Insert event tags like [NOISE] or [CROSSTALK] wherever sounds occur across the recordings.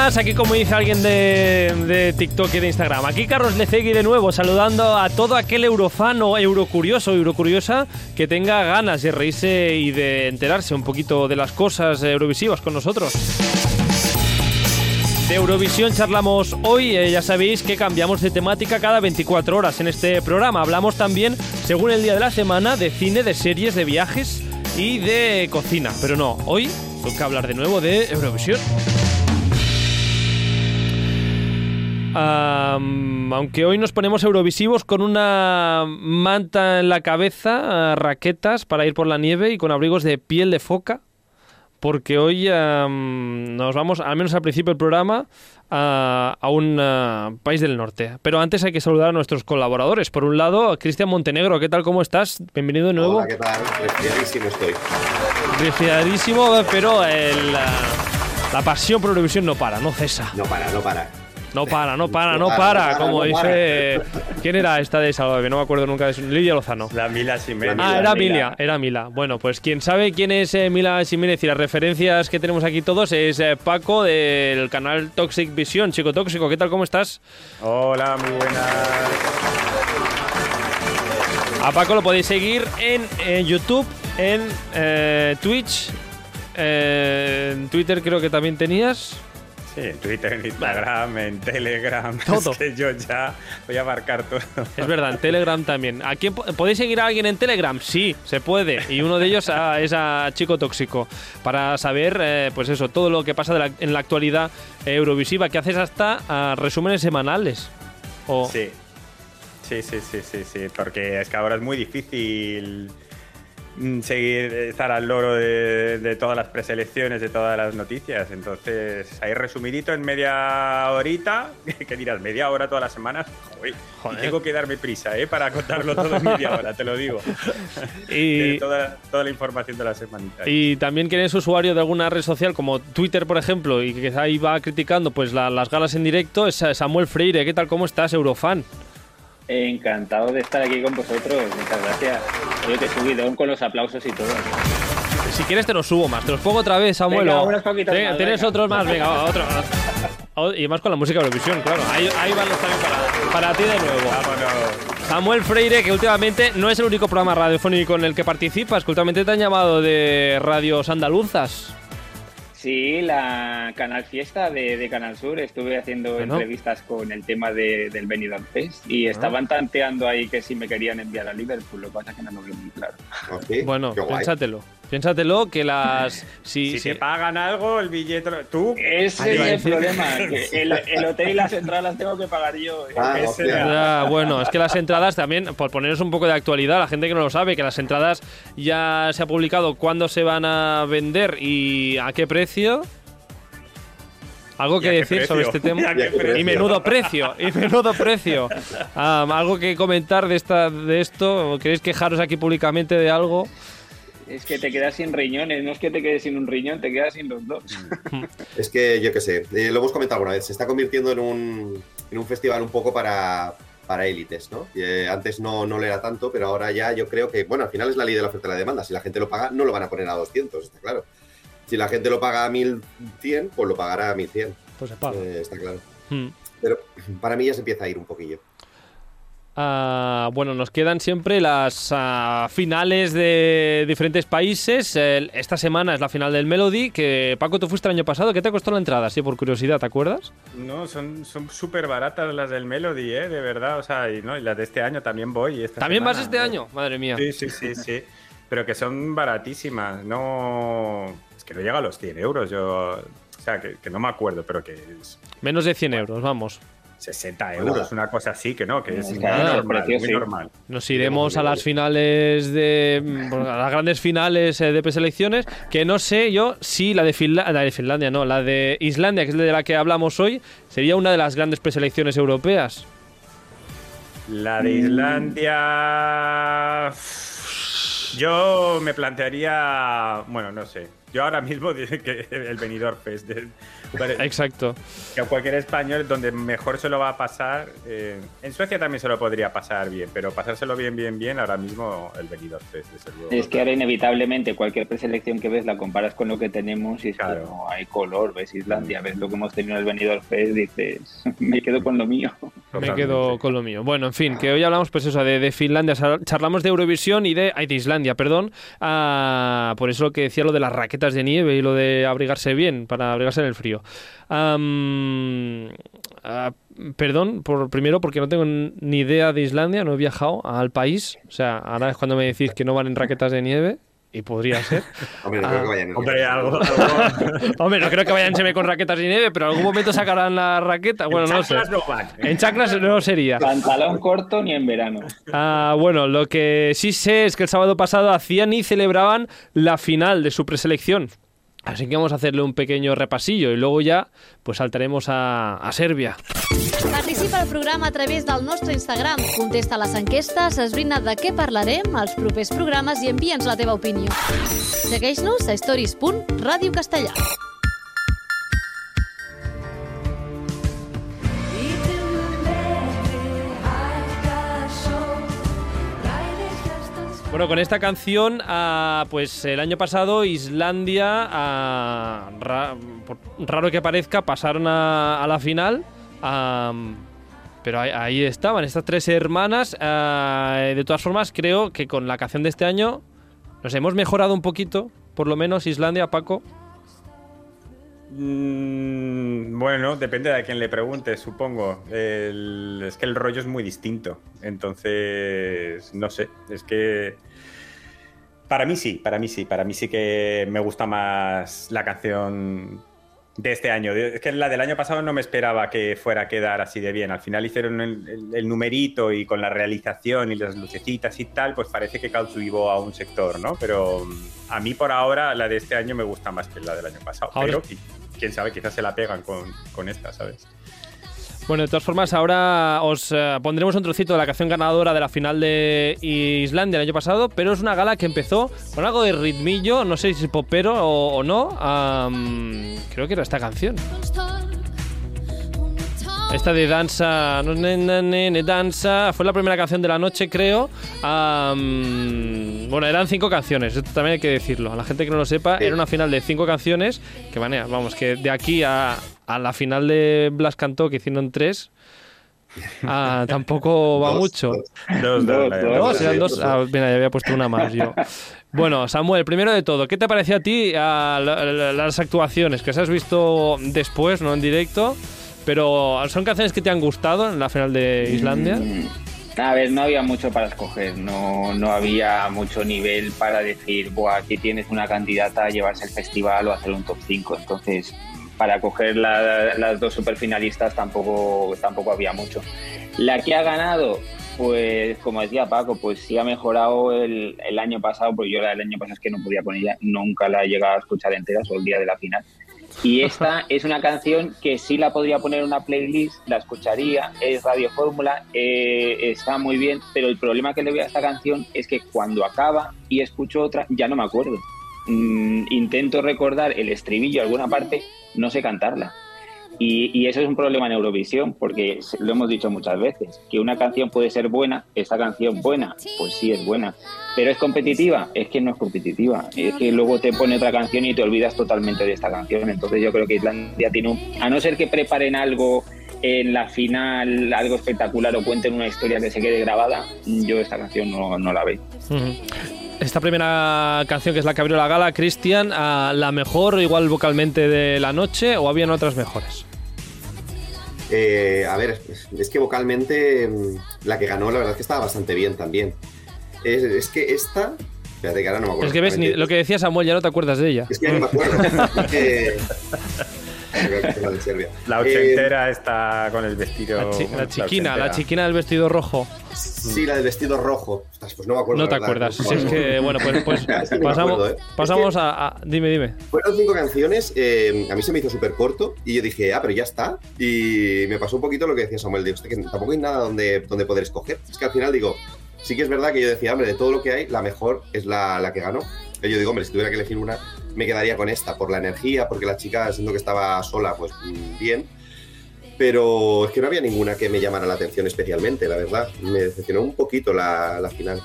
buenas. Aquí, como dice alguien de, de TikTok y de Instagram. Aquí Carlos Lecegui de nuevo, saludando a todo aquel eurofan o eurocurioso, eurocuriosa que tenga ganas de reírse y de enterarse un poquito de las cosas eurovisivas con nosotros. De Eurovisión charlamos hoy, eh, ya sabéis que cambiamos de temática cada 24 horas en este programa. Hablamos también, según el día de la semana, de cine, de series, de viajes y de cocina. Pero no, hoy toca hablar de nuevo de Eurovisión. Am, aunque hoy nos ponemos eurovisivos con una manta en la cabeza, raquetas para ir por la nieve y con abrigos de piel de foca, porque hoy am, nos vamos, al menos al principio del programa, a, a un país del norte. Pero antes hay que saludar a nuestros colaboradores. Por un lado, Cristian Montenegro, ¿qué tal? ¿Cómo estás? Bienvenido de nuevo. Hola, ¿qué tal? Estoy. Resfriadísimo, pero el, la pasión por Eurovisión no para, no cesa. No para, no para. No para, no para, no No para, como no dice... ¿Quién era esta de Salvador? No me acuerdo nunca de su... Lidia Lozano. La Mila Jiménez. Ah, era Milia, era Mila. Bueno, pues quien sabe quién es eh, Mila Jiménez y las referencias que tenemos aquí todos es eh, Paco del canal Toxic Vision. Chico Tóxico, ¿qué tal? ¿Cómo estás? Hola, muy buenas. A Paco lo podéis seguir en, en YouTube, en eh, Twitch, eh, en Twitter creo que también tenías. Sí, en Twitter, en Instagram, en Telegram. [LAUGHS] Todo. Es que yo ya voy a abarcar todo. Es verdad, en Telegram también. ¿A quién po- ¿Podéis seguir a alguien en Telegram? Sí, se puede. Y uno de ellos es a Chico Tóxico. Para saber, eh, pues eso, todo lo que pasa de la- en la actualidad eurovisiva, que haces hasta ah, resúmenes semanales. O, Sí. Sí, sí, sí, sí, sí. Porque es que ahora es muy difícil seguir, estar al loro de, de todas las preselecciones, de todas las noticias. Entonces, ahí resumidito en media horita, [LAUGHS] que dirás, media hora todas las semanas. Joder. tengo que darme prisa, ¿eh? Para contarlo todo en media hora, te lo digo. [LAUGHS] [LAUGHS] Y, toda, toda la información de la semanita. y también que eres usuario de alguna red social como Twitter, por ejemplo, y que ahí va criticando pues la- las galas en directo, es Samuel Freire. ¿Qué tal? ¿Cómo estás, Eurofan? Encantado de estar aquí con vosotros, muchas gracias. Oye, que subidón con los aplausos y todo. Si quieres te los subo más. Te los pongo otra vez, Samuel. ¿Tienes venga. otros más? Venga, va, otro. [LAUGHS] O- Y más con la música de Eurovisión, claro. Ahí, ahí van los también para, para ti de nuevo. Vámonos. Samuel Freire, que últimamente no es el único programa radiofónico en el que participas, que últimamente te han llamado de radios andaluzas. Sí, la Canal Fiesta de, de Canal Sur, estuve haciendo entrevistas con el tema de- del Benidorm Fest y estaban tanteando ahí que si me querían enviar a Liverpool, lo que pasa es que no lo veo muy claro. Bueno, piénsatelo. Piénsatelo que las... Si, [LAUGHS] Si si- te pagan algo, el billete. Tú. Ese es el problema, que [LAUGHS] el, el hotel y las entradas las tengo que pagar yo. Ah, Ese hostia. Ya, bueno, es que las entradas también, por poneros un poco de actualidad, la gente que no lo sabe, que las entradas ya se ha publicado cuándo se van a vender y a qué precio. ¿Algo ¿Y que decir sobre este [LAUGHS] tema? ¿Y menudo precio, y menudo precio. Ah, ¿Algo que comentar de, esta, de esto? ¿O ¿Queréis quejaros aquí públicamente de algo? Es que te quedas sin riñones, no es que te quedes sin un riñón, te quedas sin los dos. [LAUGHS] Es que yo qué sé, eh, lo hemos comentado alguna vez, se está convirtiendo en un, en un festival un poco para, para élites, ¿no? Y, eh, antes no, no lo era tanto, pero ahora ya yo creo que, bueno, al final es la ley de la oferta y la demanda. Si la gente lo paga, no lo van a poner a 200, está claro. Si la gente lo paga a 1100, pues lo pagará a 1100, Pues se paga. eh, está claro. Hmm. Pero para mí ya se empieza a ir un poquillo. Ah, bueno, nos quedan siempre las ah, finales de diferentes países. El- esta semana es la final del Melody, que Paco, tú fuiste el año pasado. ¿Qué te costó la entrada? Sí, por curiosidad, ¿te acuerdas? No, son son súper baratas las del Melody, ¿eh? De verdad. O sea, y, no, y las de este año también voy. esta ¿También vas este año? Madre mía. Sí, sí, sí, sí. Pero que son baratísimas. No. Es que no llega a los 100 euros. Yo. O sea, que, que no me acuerdo, pero que es Menos de 100 euros, vamos. 60 euros, una cosa así, que no, que es muy normal. precio muy sí. normal. Nos iremos a las finales de. mm, a las grandes finales eh, de preselecciones. Que no sé yo si la de, Finla- la de Finlandia, no, la de Islandia, que es de la que hablamos hoy, sería una de las grandes preselecciones europeas. La de Islandia. Yo me plantearía, bueno, no sé. Yo ahora mismo [LAUGHS] dice que el venidor Fest. de- vale, Exacto. que a cualquier español donde mejor se lo va a pasar. eh, en Suecia también se lo podría pasar bien, pero pasárselo bien, bien, bien, ahora mismo el venidor Fest, desde luego. Es que ahora inevitablemente cualquier preselección que ves la comparas con lo que tenemos y es Claro. que no hay color, ves Islandia, ves lo que hemos tenido en el Benidorm Fest, dices, [LAUGHS] me quedo con lo mío. Me quedo con lo mío. Bueno, en fin, que hoy hablamos pues eso de, de Finlandia, char- charlamos de Eurovisión y de, de Islandia, perdón. Ah, por eso lo que decía lo de las raquetas de nieve y lo de abrigarse bien, para abrigarse en el frío. Ah, perdón, por primero porque no tengo ni idea de Islandia, no he viajado al país. O sea, ahora es cuando me decís que no van en raquetas de nieve. Y podría ser. [LAUGHS] Hombre, no Ah, creo que vayan en Hombre, algo. [LAUGHS] algo- [LAUGHS] Hombre, no creo que vayan se con raquetas de nieve, pero en algún momento sacarán la raqueta. Bueno, no sé. No van. En chaclas no sería. Pantalón corto ni en verano. Ah, bueno, lo que sí sé es que el sábado pasado hacían y celebraban la final de su preselección. Así que vamos a hacerle un pequeño repasillo y luego ya pues saltaremos a, a Serbia. Participa al programa a través del nostre Instagram. Contesta les enquestes, esbrina de què parlarem als propers programes i envia'ns la teva opinió. Segueix-nos a stories.radiocastellà. Bueno, con esta canción, ah, pues el año pasado Islandia, ah, ra- raro que parezca, pasaron a, la final. pero ahí, ahí estaban, estas tres hermanas. ah, de todas formas, creo que con la canción de este año nos hemos mejorado un poquito, por lo menos Islandia, Paco. Mm, bueno, depende de a quién le preguntes, supongo. Es que el rollo es muy distinto. Entonces, no sé. Es que. Para mí sí, para mí sí. Para mí sí que me gusta más la canción de este año. Es que la del año pasado no me esperaba que fuera a quedar así de bien. Al final hicieron el, el- el numerito y con la realización y las lucecitas y tal, pues parece que cautivó a un sector, ¿no? Pero mm, a mí por ahora la de este año me gusta más que la del año pasado. Ahora- Pero qui- quién sabe, quizás se la pegan con, con esta, ¿sabes? Bueno, de todas formas, ahora os eh, pondremos un trocito de la canción ganadora de la final de Islandia el año pasado, pero es una gala que empezó con algo de ritmillo, no sé si es popero o, o no. creo que era esta canción. Esta de danza, no, ne, ne, ne, danza, fue la primera canción de la noche, creo. Bueno, eran cinco canciones, esto también hay que decirlo. A la gente que no lo sepa, era una final de cinco canciones, que manera, vamos, que de aquí a, a la final de Blas Cantó, que hicieron tres, ah, tampoco va Dos, mucho. dos. Dos, Dos, dos. Eran. Ah, mira, ya había puesto una más yo. Bueno, Samuel, primero de todo, ¿qué te pareció a ti la- la- las actuaciones que has visto después, no en directo? Pero son canciones que te han gustado en la final de Islandia. Mm, A ver, no había mucho para escoger, no, no había mucho nivel para decir, Buah, aquí tienes una candidata a llevarse el festival o hacer un top 5. Entonces, para coger la- las dos superfinalistas tampoco, tampoco había mucho. La que ha ganado, pues como decía Paco, pues sí ha mejorado el, el año pasado, porque yo la del año pasado es que no podía poner ya, nunca la he llegado a escuchar entera, solo el día de la final. Y esta [LAUGHS] es una canción que sí la podría poner en una playlist, la escucharía, es Radio Fórmula, eh, está muy bien, pero el problema que le veo a esta canción es que cuando acaba y escucho otra, ya no me acuerdo. Mm, intento recordar el estribillo alguna parte, no sé cantarla. Y, y eso es un problema en Eurovisión, porque lo hemos dicho muchas veces, que una canción puede ser buena, esta canción buena, pues sí es buena, pero es competitiva, es que no es competitiva, es que luego te pone otra canción y te olvidas totalmente de esta canción, entonces yo creo que Islandia tiene un... A no ser que preparen algo en la final, algo espectacular o cuenten una historia que se quede grabada, yo esta canción no, no la veo. Esta primera canción que es la que abrió la gala, Cristian, ¿la mejor igual vocalmente de la noche o habían otras mejores? Eh, a ver, es, que vocalmente mm, la que ganó, la verdad es que estaba bastante bien también. Es, es que esta. Espérate, que ahora no me acuerdo. Es que ves, ni- lo que decía Samuel, ya no te acuerdas de ella. Es que ya no me acuerdo. Es [LAUGHS] la de Serbia. La Eh, ochentera está con el vestido. La, chi- la chiquina, la ochentera. chiquina del vestido rojo. sí, la del vestido rojo. Pues no me acuerdo. No te la acuerdas. Si es que, bueno, pues, [LAUGHS] pues me pasamos, acuerdo, ¿eh? pasamos Es que- a, a- Dime, dime. Fueron cinco canciones, eh, a mí se me hizo súper corto y yo dije, ah, pero ya está. Y me pasó un poquito lo que decía Samuel, digo, "Hostia, que tampoco hay nada donde, donde poder escoger. Es que al final digo, sí que es verdad que yo decía, hombre, de todo lo que hay, la mejor es la, la que ganó. Y yo digo, hombre, si tuviera que elegir una, me quedaría con esta, por la energía, porque la chica, siendo que estaba sola, pues mm, bien. Pero es que no había ninguna que me llamara la atención especialmente, la verdad. Me decepcionó un poquito la, la final.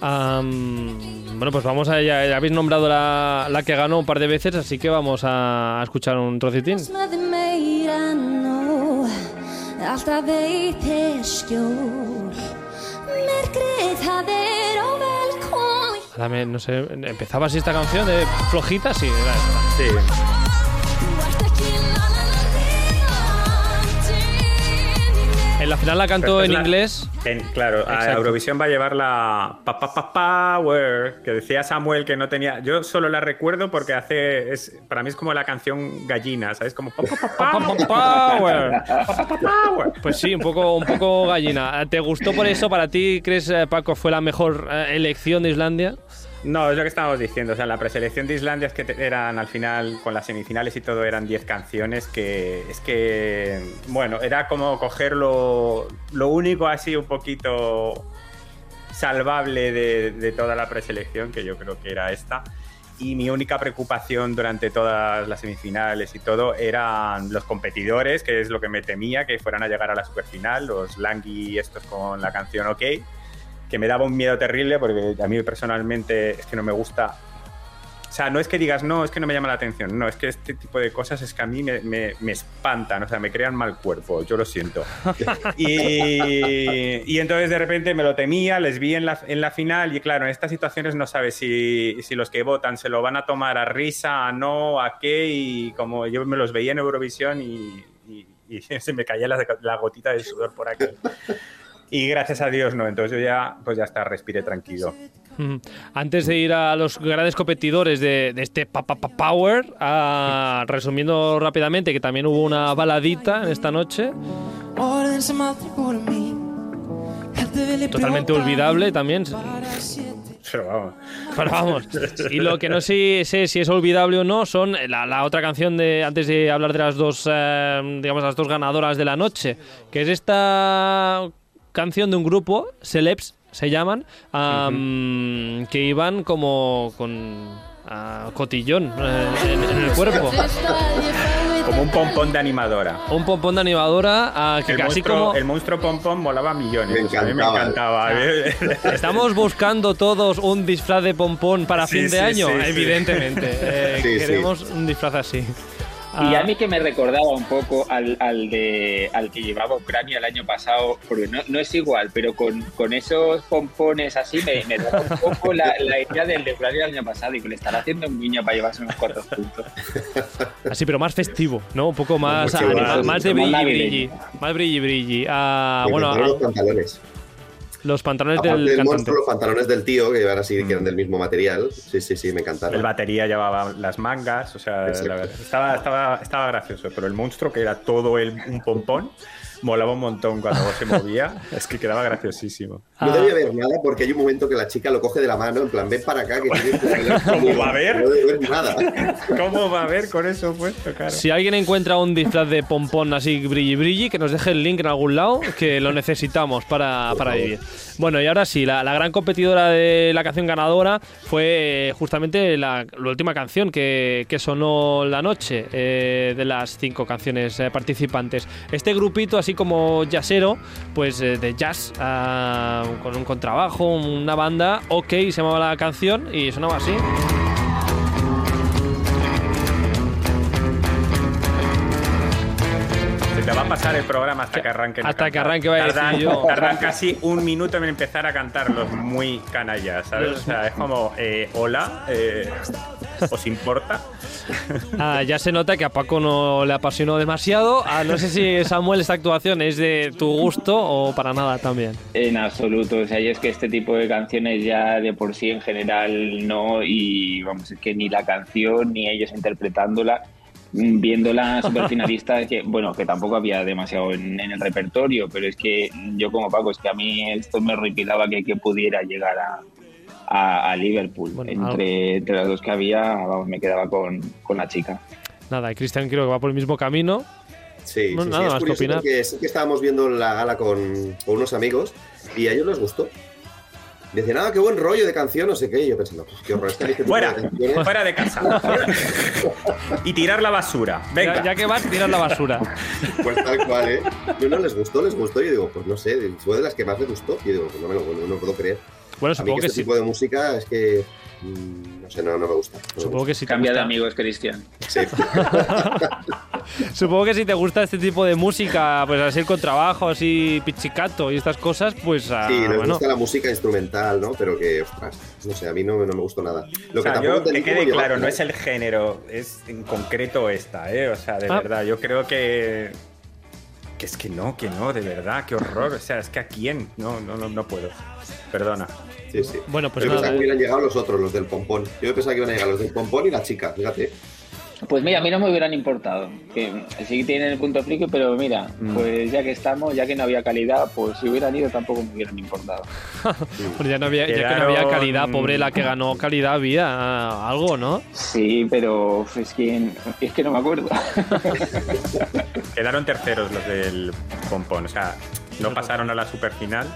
Am, bueno, pues vamos a ya, ya habéis nombrado la, la que ganó un par de veces, así que vamos a, a escuchar un trocitín. No sé, empezaba así esta canción de flojita, sí, era. Sí. Final la cantó en la- inglés. En- claro, a. Eurovisión va a llevar la pa, pa, pa, Power, que decía Samuel que no tenía. Yo solo la recuerdo porque hace. Es, para mí es como la canción gallina, ¿sabes? Como pa, Power. power. Pues sí, un poco, un poco gallina. ¿Te gustó por eso? ¿Para ti, crees, eh, Paco, fue la mejor eh, elección de Islandia? No, es lo que estábamos diciendo. O sea, la preselección de Islandia es que eran al final, con las semifinales y todo, eran 10 canciones que es que, bueno, era como coger lo, lo único así un poquito salvable de, de toda la preselección, que yo creo que era esta. Y mi única preocupación durante todas las semifinales y todo eran los competidores, que es lo que me temía, que fueran a llegar a la superfinal, los Langui estos con la canción OK que me daba un miedo terrible porque a mí personalmente es que no me gusta. O sea, no es que digas, no, es que no me llama la atención. No, es que este tipo de cosas es que a mí me, me- me espantan, o sea, me crean mal cuerpo, yo lo siento. [LAUGHS] Y, y entonces de repente me lo temía, les vi en la, en la final y claro, en estas situaciones no sabes si, si los que votan se lo van a tomar a risa, a no, a qué, y como yo me los veía en Eurovisión y, y- y [LAUGHS] se me caía la, la gotita de sudor por aquí. Y gracias a Dios no, entonces yo ya, pues ya está, respiré tranquilo. Antes de ir a los grandes competidores de, de este pa, pa, pa Power, ah, resumiendo rápidamente que también hubo una baladita en esta noche, totalmente olvidable también. Pero vamos. Pero vamos, y lo que no sé, sé si es olvidable o no son la, la otra canción de antes de hablar de las dos, eh, digamos las dos ganadoras de la noche, que es esta canción de un grupo, Celebs se llaman, am, que iban como con ah, cotillón eh, en, en el cuerpo. Como un pompón de animadora. Un pompón de animadora que El casi monstruo, como... el monstruo pompón molaba millones. Me o sea, a mí me encantaba. encantaba. [LAUGHS] Estamos buscando todos un disfraz de pompón para Sí, fin de sí, año, sí, sí. evidentemente. [LAUGHS] Eh, Sí, sí. queremos un disfraz así. Y Ah, a mí que me recordaba un poco al, al, de, al que llevaba Ucrania el año pasado, porque no, no es igual, pero con, con esos pompones así me, me daba un poco la, la idea del de Ucrania el año pasado y que le estará haciendo un guiño para llevarse unos cuantos puntos. Así, pero más festivo, ¿no? Un poco más, Mucho anima- más, más de brilli brilli. Más brilli brilli. Ah, bueno, ah, los pantalones. Aparte del del cantante. monstruo, los pantalones del tío, que ahora sí que eran del mismo material. Sí, sí, sí, me encantaron. El batería llevaba las mangas, o sea, la estaba, estaba, estaba gracioso, pero el monstruo que era todo el, un pompón, molaba un montón cuando se movía, es que quedaba graciosísimo. No Ah. debía haber nada porque hay un momento que la chica lo coge de la mano, en plan, ven para acá, que [LAUGHS] tienes ¿Cómo conmigo". va a haber? No debe haber nada. ¿Cómo va a haber con eso puesto, claro? Si alguien encuentra un disfraz de pompón así brilli brilli, que nos deje el link en algún lado, que lo necesitamos para, para favor. vivir. Bueno, y ahora sí, la, la gran competidora de la canción ganadora fue eh, justamente la, última canción que, que sonó la noche eh, de las cinco canciones eh, participantes. Este grupito, así como jazzero, pues de jazz, ah, con un contrabajo, una banda, OK se llamaba la canción y sonaba así. Pasar el programa hasta que arranque. Hasta que arranque, voy a decir tardan, yo. tardan casi un minuto en empezar a cantarlos muy canallas, ¿sabes? O sea, es como, eh, hola, eh, ¿os importa? Ah, ya se nota que a Paco no le apasionó demasiado. Ah, no sé si Samuel esta actuación es de tu gusto o para nada también. En absoluto, o sea, y es que este tipo de canciones ya de por sí en general no, y vamos, es que ni la canción ni ellos interpretándola, mm, viéndola [LAUGHS] super finalista, es que, bueno, que tampoco había demasiado en, en el repertorio, pero es que yo como Paco, es que a mí esto me horripilaba que, que pudiera llegar a, a, a Liverpool. Bueno, entre, entre las dos que había, vamos, me quedaba con, con la chica. Nada, y Cristian creo que va por el mismo camino. Sí, No, sí, nada sí, es más que curioso opinar. porque sí que estábamos viendo la gala con, con unos amigos y a ellos les gustó. Decían, ah, qué buen rollo de canción, no sé qué. Y yo pensando, pues qué horror, es que hay este Fuera, de canciones. fuera de casa. [LAUGHS] y tirar la basura. Venga. Ya, ya que vas, tiras la basura. Pues tal cual, ¿eh? No, no, les gustó, les gustó. Yo digo, pues no sé, fue de las que más les gustó. Yo digo, pues no me lo, no, puedo creer. Bueno, A mí supongo que que este sí. tipo de música es que. Mm, no sé, no, no me gusta. no me Supongo que si te Cambia de gusta- amigos, Cristian. gusta. Sí. [LAUGHS] Supongo que si te gusta este tipo de música, pues así con trabajo, así pichicato y estas cosas, pues ah, Sí, les bueno. gusta la música instrumental, ¿no? Pero que, ostras, no sé, a mí no, no me gustó nada. Lo O sea, que yo, que quede claro, no es el género, es en concreto esta, ¿eh? O sea, de Ah. verdad, yo creo que. Que es que no, que no, de verdad, qué horror. O sea, es que a quién. No, no, no, no puedo. Perdona. Sí, sí. Bueno, pues yo pensaba nada. que hubieran llegado los otros, los del pompón. Yo pensaba que iban a llegar los del pompón y la chica, fíjate. Pues mira, a mí no me hubieran importado. Que sí tienen el punto friki, pero mira, Mm. pues ya que estamos, ya que no había calidad, pues si hubieran ido tampoco me hubieran importado. [LAUGHS] Pues ya, no había, ya que no había calidad, pobre la que ganó calidad, había algo, ¿no? Sí, pero es que, es que no me acuerdo. [LAUGHS] Quedaron terceros los del pompón. O sea, no pasaron a la superfinal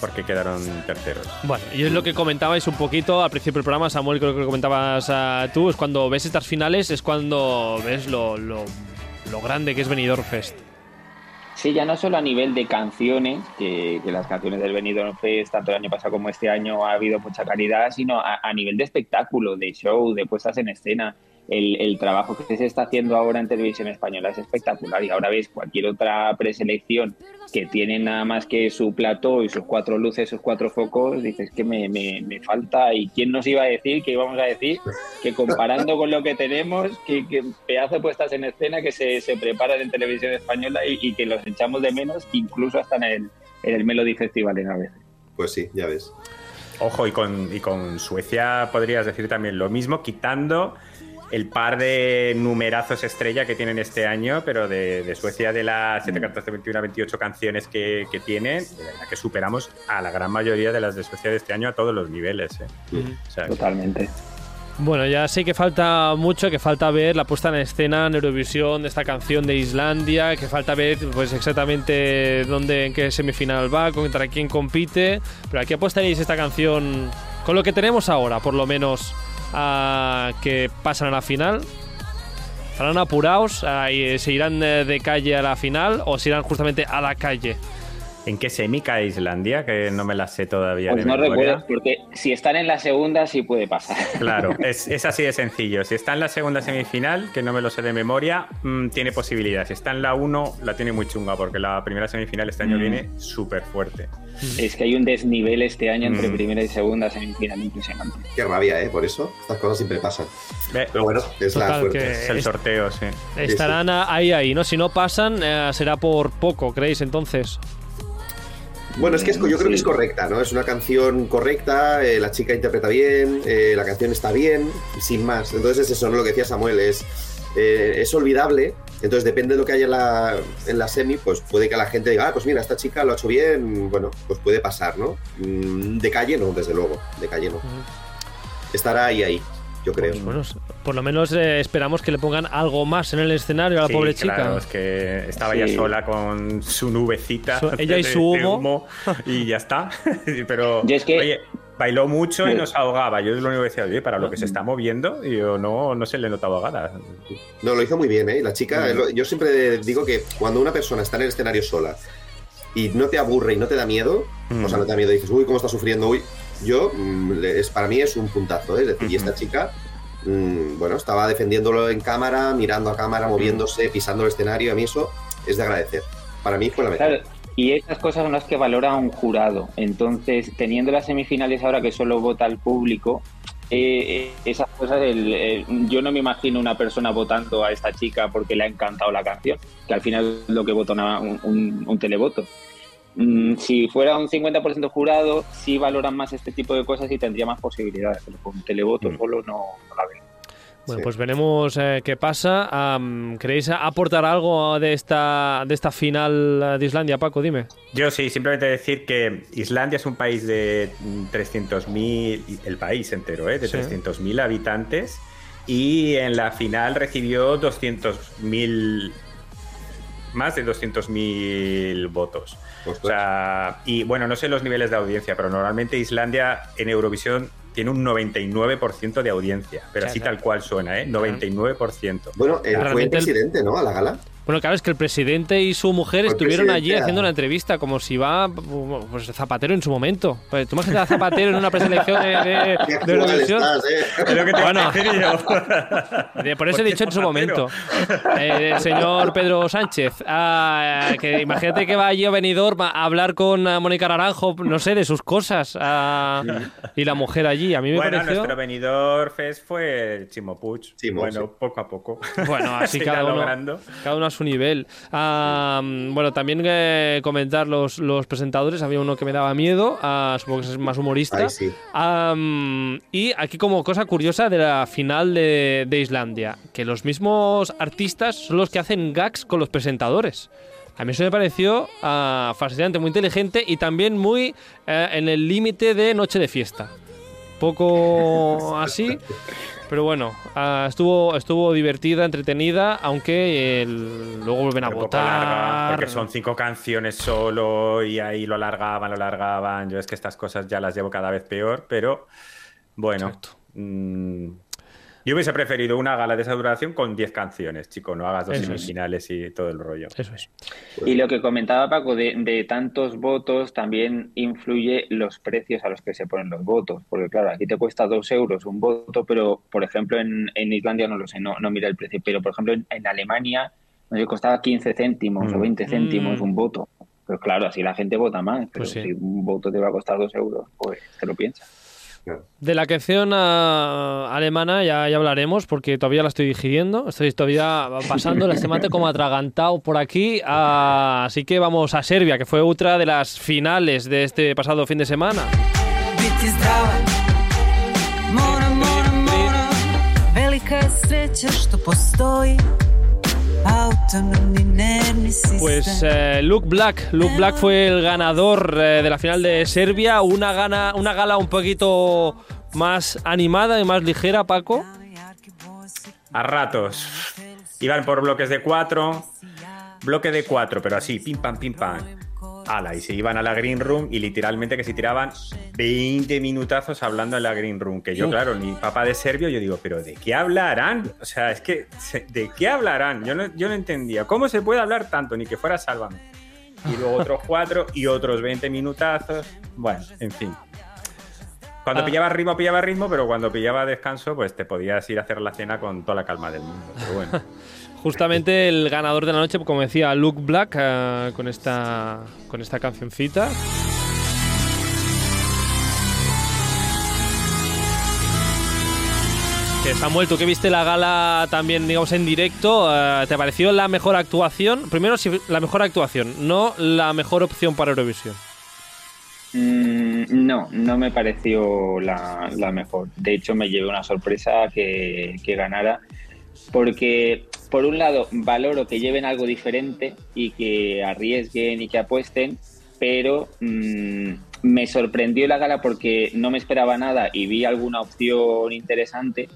porque quedaron terceros. Bueno, y es lo que comentabais un poquito al principio del programa, Samuel, creo que lo comentabas ah, tú, es cuando ves estas finales, es cuando ves lo, lo, lo grande que es Benidorm Fest. Sí, ya no solo a nivel de canciones, que, que las canciones del Benidorm Fest, tanto el año pasado como este año, ha habido mucha calidad, sino a, a nivel de espectáculo, de show, de puestas en escena. El, el trabajo que se está haciendo ahora en televisión española es espectacular y ahora ves cualquier otra preselección que tiene nada más que su plató y sus cuatro luces, sus cuatro focos, dices que me, me, me falta y quién nos iba a decir, que íbamos a decir que comparando con lo que tenemos, que, que pedazo de puestas en escena que se, se preparan en televisión española y, y que los echamos de menos, incluso hasta en el, en el Melody Festival en a veces. Pues sí, ya ves. Ojo, y con, y con Suecia podrías decir también lo mismo, quitando el par de numerazos estrella que tienen este año, pero de, de Suecia, de las 7 cartas de 21 a 28 canciones que, que tienen, de verdad que superamos a la gran mayoría de las de Suecia de este año a todos los niveles. ¿eh? O sea, Totalmente. Bueno, ya sé que falta mucho, que falta ver la puesta en escena en Eurovisión de esta canción de Islandia, que falta ver pues exactamente dónde, en qué semifinal va, contra quién compite, pero aquí apostaréis esta canción con lo que tenemos ahora, por lo menos a que pasan a la final. ¿Estarán apurados y se irán eh, de calle a la final o se irán justamente a la calle? ¿En qué semi cae Islandia? Que no me la sé todavía. Pues de no memoria. recuerdo, porque si están en la segunda sí puede pasar. [LAUGHS] Claro, es, es así de sencillo. Si está en la segunda semifinal, que no me lo sé de memoria, mm, tiene posibilidad. Si está en la 1, la tiene muy chunga, porque la primera semifinal este año Mm. viene súper fuerte. Es que hay un desnivel este año entre Mm. primera y segunda semifinal impresionante. Qué rabia, ¿eh? Por eso, estas cosas siempre pasan. Pero bueno, es la suerte. es el sorteo, sí. Estarán ah, ahí, ahí, ¿no? Si no pasan, eh, será por poco, ¿creéis entonces? Bueno, es que es- yo creo que es correcta, ¿no? Es una canción correcta, eh, la chica interpreta bien, eh, la canción está bien, sin más. Entonces es eso, ¿no? Lo que decía Samuel, es, eh, es olvidable. Entonces depende de lo que haya en la, en la semi, pues puede que la gente diga, ah, pues mira, esta chica lo ha hecho bien, bueno, pues puede pasar, ¿no? Mm, De calle no, desde luego, de calle no. Estará ahí, ahí, yo creo. Pues bueno, por lo menos eh, esperamos que le pongan algo más en el escenario a la Sí, pobre claro, chica. es que estaba Sí. ya sola con su nubecita. Su- ella y su humo. y ya está. [LAUGHS] Pero, Yo es que- oye, bailó mucho y nos ahogaba. Yo es lo único que decía, oye, para lo que se está moviendo, y yo no, no se le nota ahogada. No, lo hizo muy bien, ¿eh? La chica, Mm. yo siempre digo que cuando una persona está en el escenario sola y no te aburre y no te da miedo, Mm. o sea, no te da miedo, dices, uy, cómo está sufriendo, uy, yo, mm, le- es, para mí es un puntazo, ¿eh? Es decir, y esta chica, mm, bueno, estaba defendiéndolo en cámara, mirando a cámara, moviéndose, pisando el escenario, a mí eso es de agradecer. Para mí fue la mejor. Claro, y esas cosas son las que valora un jurado. Entonces, teniendo las semifinales ahora que solo vota el público, eh, eh, esas cosas, el- el- yo no me imagino una persona votando a esta chica porque le ha encantado la canción, que al final es lo que vota una- un, un- un televoto. Mm, si fuera un 50% jurado, sí valoran más este tipo de cosas y tendría más posibilidades, pero con televoto Mm. solo no, no la veo. Bueno, Sí. pues veremos eh, qué pasa. Am, ¿Queréis aportar algo de esta, de esta final de Islandia, Paco? Dime. Yo sí, simplemente decir que Islandia es un país de mm, 300.000, y el país entero, ¿eh? de Sí. 300.000 habitantes, y en la final recibió 200.000 más de 200.000 votos. O sea, y bueno, no sé los niveles de audiencia, pero normalmente Islandia en Eurovisión tiene un 99% de audiencia, pero así claro. tal cual suena, ¿eh? 99%. Bueno, eh, fue el- presidente, ¿no? A la gala. Bueno, claro, es que el presidente y su mujer Fue estuvieron allí haciendo una entrevista, como si va pues, Zapatero en su momento. Pues, ¿Tú imaginas a Zapatero en una preselección de, de, [LAUGHS] de Eurovisión? ¿eh? Pero que te Bueno. [LAUGHS] De- por eso he Porque dicho en su momento. Eh, el señor Pedro Sánchez, ah, que imagínate que va allí a Benidorm a hablar con ah, Mónica Naranjo, no sé, de sus cosas. ah, y la mujer allí, a mí me Bueno, pareció... nuestro venidor Fest fue Chimo Puig. Chimo, bueno, sí. poco a poco. Bueno, así [LAUGHS] cada uno, logrando. cada uno a su nivel. Ah, bueno, también eh, comentar los, los presentadores. Había uno que me daba miedo, ah, supongo que es más humorista. Ay, sí. Y aquí como cosa curiosa de la final de, de Islandia, que los mismos artistas son los que hacen gags con los presentadores. A mí eso me pareció ah, fascinante, muy inteligente y también muy eh, en el límite de noche de fiesta. Poco así, [LAUGHS] pero bueno, ah, estuvo, estuvo divertida, entretenida, aunque el- luego vuelven a larga, votar. porque son cinco canciones solo y ahí lo alargaban, lo alargaban. Yo es que estas cosas ya las llevo cada vez peor, pero bueno. Mm, yo hubiese preferido una gala de esa duración con 10 canciones, chico, no hagas dos Eso es. semifinales y todo el rollo. Eso es. Y lo que comentaba Paco, de, de tantos votos también influye los precios a los que se ponen los votos. Porque claro, aquí te cuesta dos euros un voto, pero por ejemplo en, en Islandia no lo sé, no, no mira el precio, pero por ejemplo en, en Alemania no sé, costaba 15 céntimos o Mm. 20 céntimos Mm. un voto. Pero claro, así la gente vota más. Pero Pues sí. si un voto te va a costar dos euros, pues te lo piensas. De la canción ah, alemana ya, ya hablaremos porque todavía la estoy digiriendo. Estoy todavía pasando la semana como atragantado por aquí. ah, así que vamos a Serbia, que fue otra de las finales de este pasado fin de semana. Pues eh, Luke Black. Luke Black fue el ganador eh, de la final de Serbia. Una, gana, una gala un poquito más animada y más ligera, Paco. A ratos. Iban por bloques de cuatro. Bloque de cuatro, pero así, pim pam, pim pam. Ala, y se iban a la green room y literalmente que se tiraban 20 minutazos hablando en la green room. Que yo, claro, ni papá de serbio, yo digo, ¿pero de qué hablarán? O sea, es que, ¿de qué hablarán? Yo no, yo no entendía. ¿Cómo se puede hablar tanto? Ni que fuera Sálvame. Y luego otros cuatro y otros 20 minutazos. Bueno, en fin. Cuando Ah. pillaba ritmo, pillaba ritmo, pero cuando pillaba descanso, pues te podías ir a hacer la cena con toda la calma del mundo. Pero bueno. [LAUGHS] Justamente el ganador de la noche, como decía Luke Black, eh, con, esta, con esta cancioncita. Samuel, tú que viste la gala también, digamos, en directo, eh, ¿te pareció la mejor actuación? Primero, si la mejor actuación, no la mejor opción para Eurovisión. Mm, no, no me pareció la, la mejor. De hecho, me llevé una sorpresa que, ganara, porque por un lado valoro que lleven algo diferente y que arriesguen y que apuesten, pero mm, me sorprendió la gala porque no me esperaba nada y vi alguna opción interesante,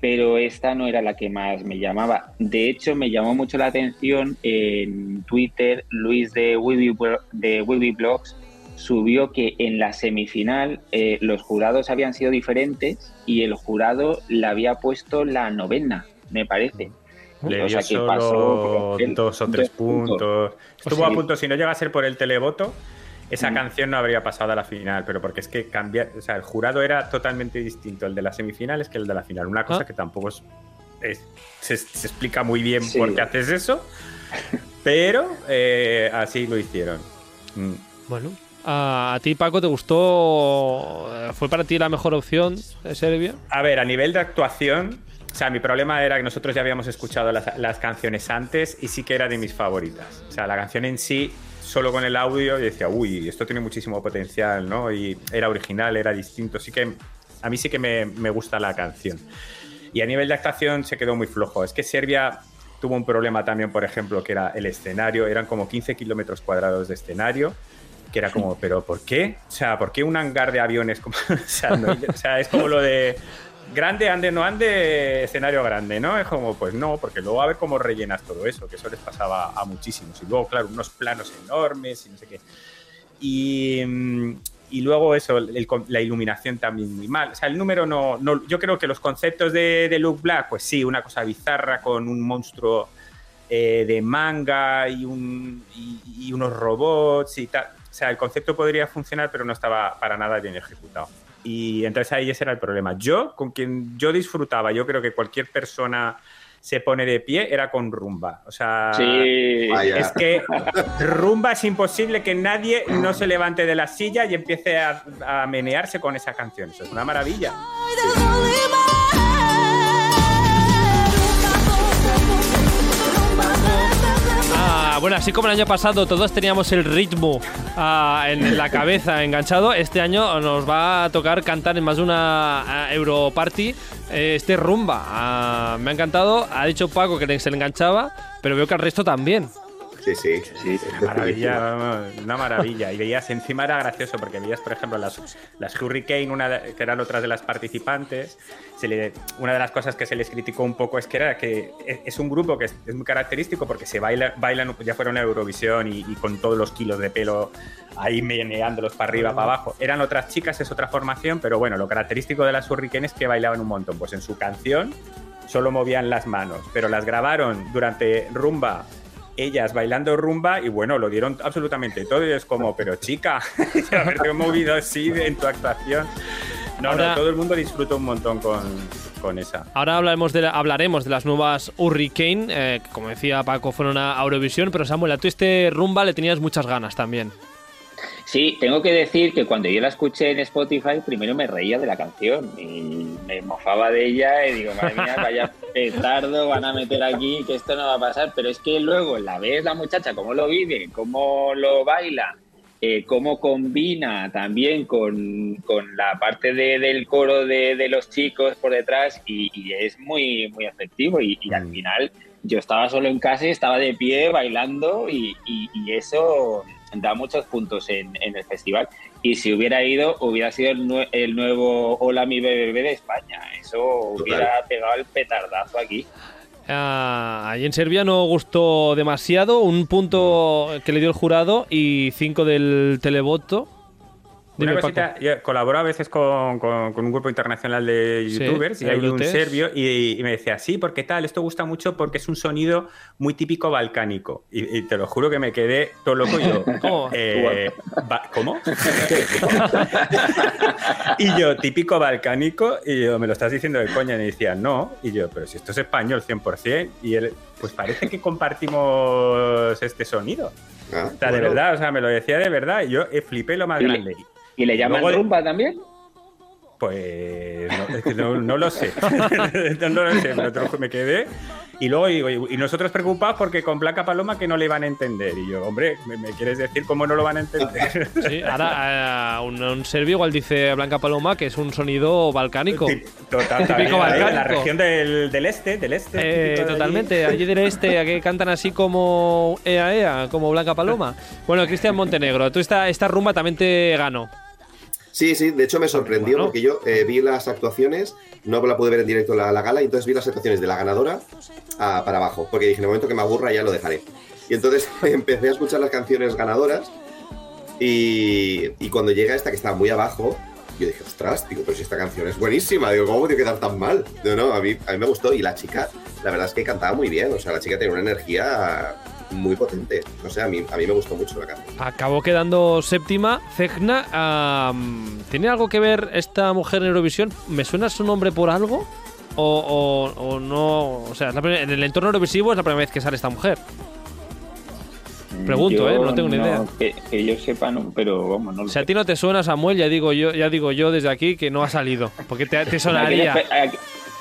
pero esta no era la que más me llamaba. De hecho, me llamó mucho la atención en Twitter, Luis de Wibi, de Blogs subió que en la semifinal eh, los jurados habían sido diferentes y el jurado le había puesto la novena, me parece. Le O dio sea, que solo pasó dos o tres dos puntos. puntos. Estuvo a punto, si no llega a ser por el televoto, esa Mm. canción no habría pasado a la final, pero porque es que cambiar, o sea, el jurado era totalmente distinto el de las semifinales que el de la final. Una cosa Ah. que tampoco es, es- se, se explica muy bien Sí. por qué haces eso, pero eh, así lo hicieron. Mm. Bueno, a, ti, Paco, ¿te gustó? eh, ¿Fue para ti la mejor opción de Serbia? A ver, a nivel de actuación, o sea, mi problema era que nosotros ya habíamos escuchado las, las canciones antes y sí que era de mis favoritas. O sea, la canción en sí, solo con el audio, yo decía, uy, esto tiene muchísimo potencial, ¿no? Y era original, era distinto. Sí que a mí sí que me, me gusta la canción. Y a nivel de actuación se quedó muy flojo. Es que Serbia tuvo un problema también, por ejemplo, que era el escenario. Eran como 15 kilómetros cuadrados de escenario. Que era como, ¿pero por qué? O sea, ¿por qué un hangar de aviones? Como, [LAUGHS] o, sea, es como lo de grande, ande, no ande, escenario grande, ¿no? Es como, pues no, porque luego a ver cómo rellenas todo eso, que eso les pasaba a muchísimos. Y luego, claro, unos planos enormes y no sé qué. Y, mm, y luego eso, el- la iluminación también muy mal. O sea, el número no, no- Yo creo que los conceptos de, de Luke Black, pues sí, una cosa bizarra con un monstruo eh, de manga y, un, y, y unos robots y tal. O sea, el concepto podría funcionar, pero no estaba para nada bien ejecutado. Y entonces ahí ese era el problema. Yo, con quien yo disfrutaba, yo creo que cualquier persona se pone de pie, era con rumba. O sea, Sí. Es que rumba es imposible que nadie no se levante de la silla y empiece a, a menearse con esa canción. Eso es una maravilla. Ah, bueno, así como el año pasado todos teníamos el ritmo ah, en la cabeza enganchado, este año nos va a tocar cantar en más de una ah, Europarty eh, este rumba. Ah, me ha encantado, ha dicho Paco que se le enganchaba, pero veo que al resto también. Sí, sí. Sí. Una [LAUGHS] maravilla, una maravilla. Y veías, encima era gracioso porque veías, por ejemplo, las, las Hurricane, una de- que eran otras de las participantes. Se le, una de las cosas que se les criticó un poco es que era que es, es un grupo que es, es muy característico porque se baila, bailan, ya fueron a Eurovisión y, y con todos los kilos de pelo ahí meneándolos para arriba, para abajo. Eran otras chicas, es otra formación, pero bueno, lo característico de las Hurricane es que bailaban un montón. Pues en su canción solo movían las manos, pero las grabaron durante rumba ellas bailando rumba y bueno, lo dieron absolutamente todo y es como, pero chica, [LAUGHS] haberte movido así en tu actuación. No, Ahora- no, todo el mundo disfruta un montón con, con esa. Ahora hablaremos de, la- hablaremos de las nuevas Hurricane, eh, que como decía Paco, fueron a Eurovisión, pero Samuel, a tú este rumba le tenías muchas ganas también. Sí, tengo que decir que cuando yo la escuché en Spotify, primero me reía de la canción y me mofaba de ella y digo, madre mía, vaya [LAUGHS] petardo van a meter aquí, que esto no va a pasar. Pero es que luego la ves la muchacha, cómo lo vive, cómo lo baila, eh, cómo combina también con, con la parte de- del coro de, de los chicos por detrás y, y es muy, muy efectivo y, y al Mm. final yo estaba solo en casa y estaba de pie bailando y eso da muchos puntos en, en el festival. Y si hubiera ido, hubiera sido el, nue- el nuevo Hola mi BBB de España. Eso hubiera pegado el petardazo aquí. Ah, ahí en Serbia no gustó demasiado, un punto que le dio el jurado y cinco del televoto. Dime, Una Paco. cosita, yo colaboro a veces con, con- con un grupo internacional de Sí, youtubers y hay un serbio y, y me decía, sí, porque tal, esto gusta mucho porque es un sonido muy típico balcánico. Y, y te lo juro que me quedé todo loco y yo. [LAUGHS] ¿Cómo? eh, ba- ¿Cómo? [LAUGHS] y yo, típico balcánico, y yo, ¿me lo estás diciendo de coña? Y me decía, no. Y yo, pero si esto es español 100%. Y él, pues parece que compartimos este sonido. Ah, O sea, de verdad, o sea, me lo decía de verdad y yo eh, flipé lo más Y le- grande. ¿Y le llaman Luego rumba también? Pues no, es que no- no lo sé. [LAUGHS] no, no lo sé, pero me quedé. Y luego digo, y nosotros preocupados porque con Blanca Paloma que no le van a entender. Y yo, hombre, ¿me, me quieres decir cómo no lo van a entender? [LAUGHS] Sí, ahora eh, un, un serbio igual dice Blanca Paloma que es un sonido balcánico. Total, Típico balcánico. La región del, del este, del este. Eh, de allí. totalmente, allí del este, a que cantan así como Ea Ea, como Blanca Paloma. Bueno, Cristian Montenegro, tú esta, esta rumba también te ganó. Sí, sí, de hecho me sorprendió Bueno. porque yo eh, vi las actuaciones, no la pude ver en directo la, la gala, y entonces vi las actuaciones de la ganadora a- para abajo, porque dije, en el momento que me aburra ya lo dejaré. Y entonces [LAUGHS] empecé a escuchar las canciones ganadoras y, y cuando llega esta que está muy abajo, yo dije, ostras, digo, pero si esta canción es buenísima, digo, ¿cómo puede quedar tan mal? No, no, a mí, a mí me gustó y la chica, la verdad es que cantaba muy bien, o sea, la chica tenía una energía muy potente, no sé, a mí, a mí me gustó mucho la canción. Acabó quedando séptima. Cegna, am, ¿tiene algo que ver esta mujer en Eurovisión? ¿Me suena su nombre por algo? O, o- o no. O sea, es la primera- en el entorno Eurovisivo es la primera vez que sale esta mujer. Pregunto, Yo ¿eh? No tengo ni idea. Que, que yo sepa, no, pero vamos, no lo Si a ti no te suena, Samuel, ya digo yo, ya digo yo desde aquí que no ha salido. Porque te, te [LAUGHS] Aquí el, sonaría. aquí-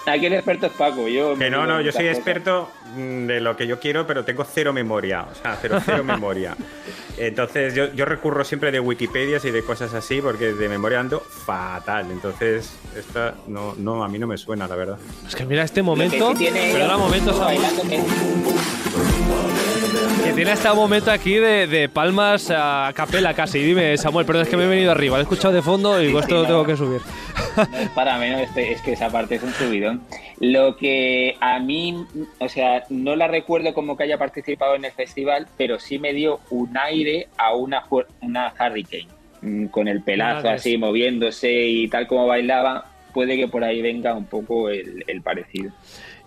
aquí el experto es Paco. Yo Que no, no, yo soy experto de lo que yo quiero, pero tengo cero memoria. O sea, cero, cero [LAUGHS] memoria. Entonces, yo, yo recurro siempre de Wikipedias y de cosas así, porque de memoria ando fatal. Entonces, esta no, no, a mí no me suena, la verdad. Es que mira este momento. sí tiene momento, tiene hasta un momento aquí de, de palmas a capela casi. Dime, Samuel, perdón, es que me he venido arriba. Lo he escuchado de fondo y esto lo tengo que subir. [LAUGHS] No es para menos, este- es que esa parte es un subidón. Lo que a mí, o sea, no la recuerdo como que haya participado en el festival, pero sí me dio un aire a una, una Hurricane, mm, con el pelazo así moviéndose y tal como bailaba. Puede que por ahí venga un poco el, el parecido.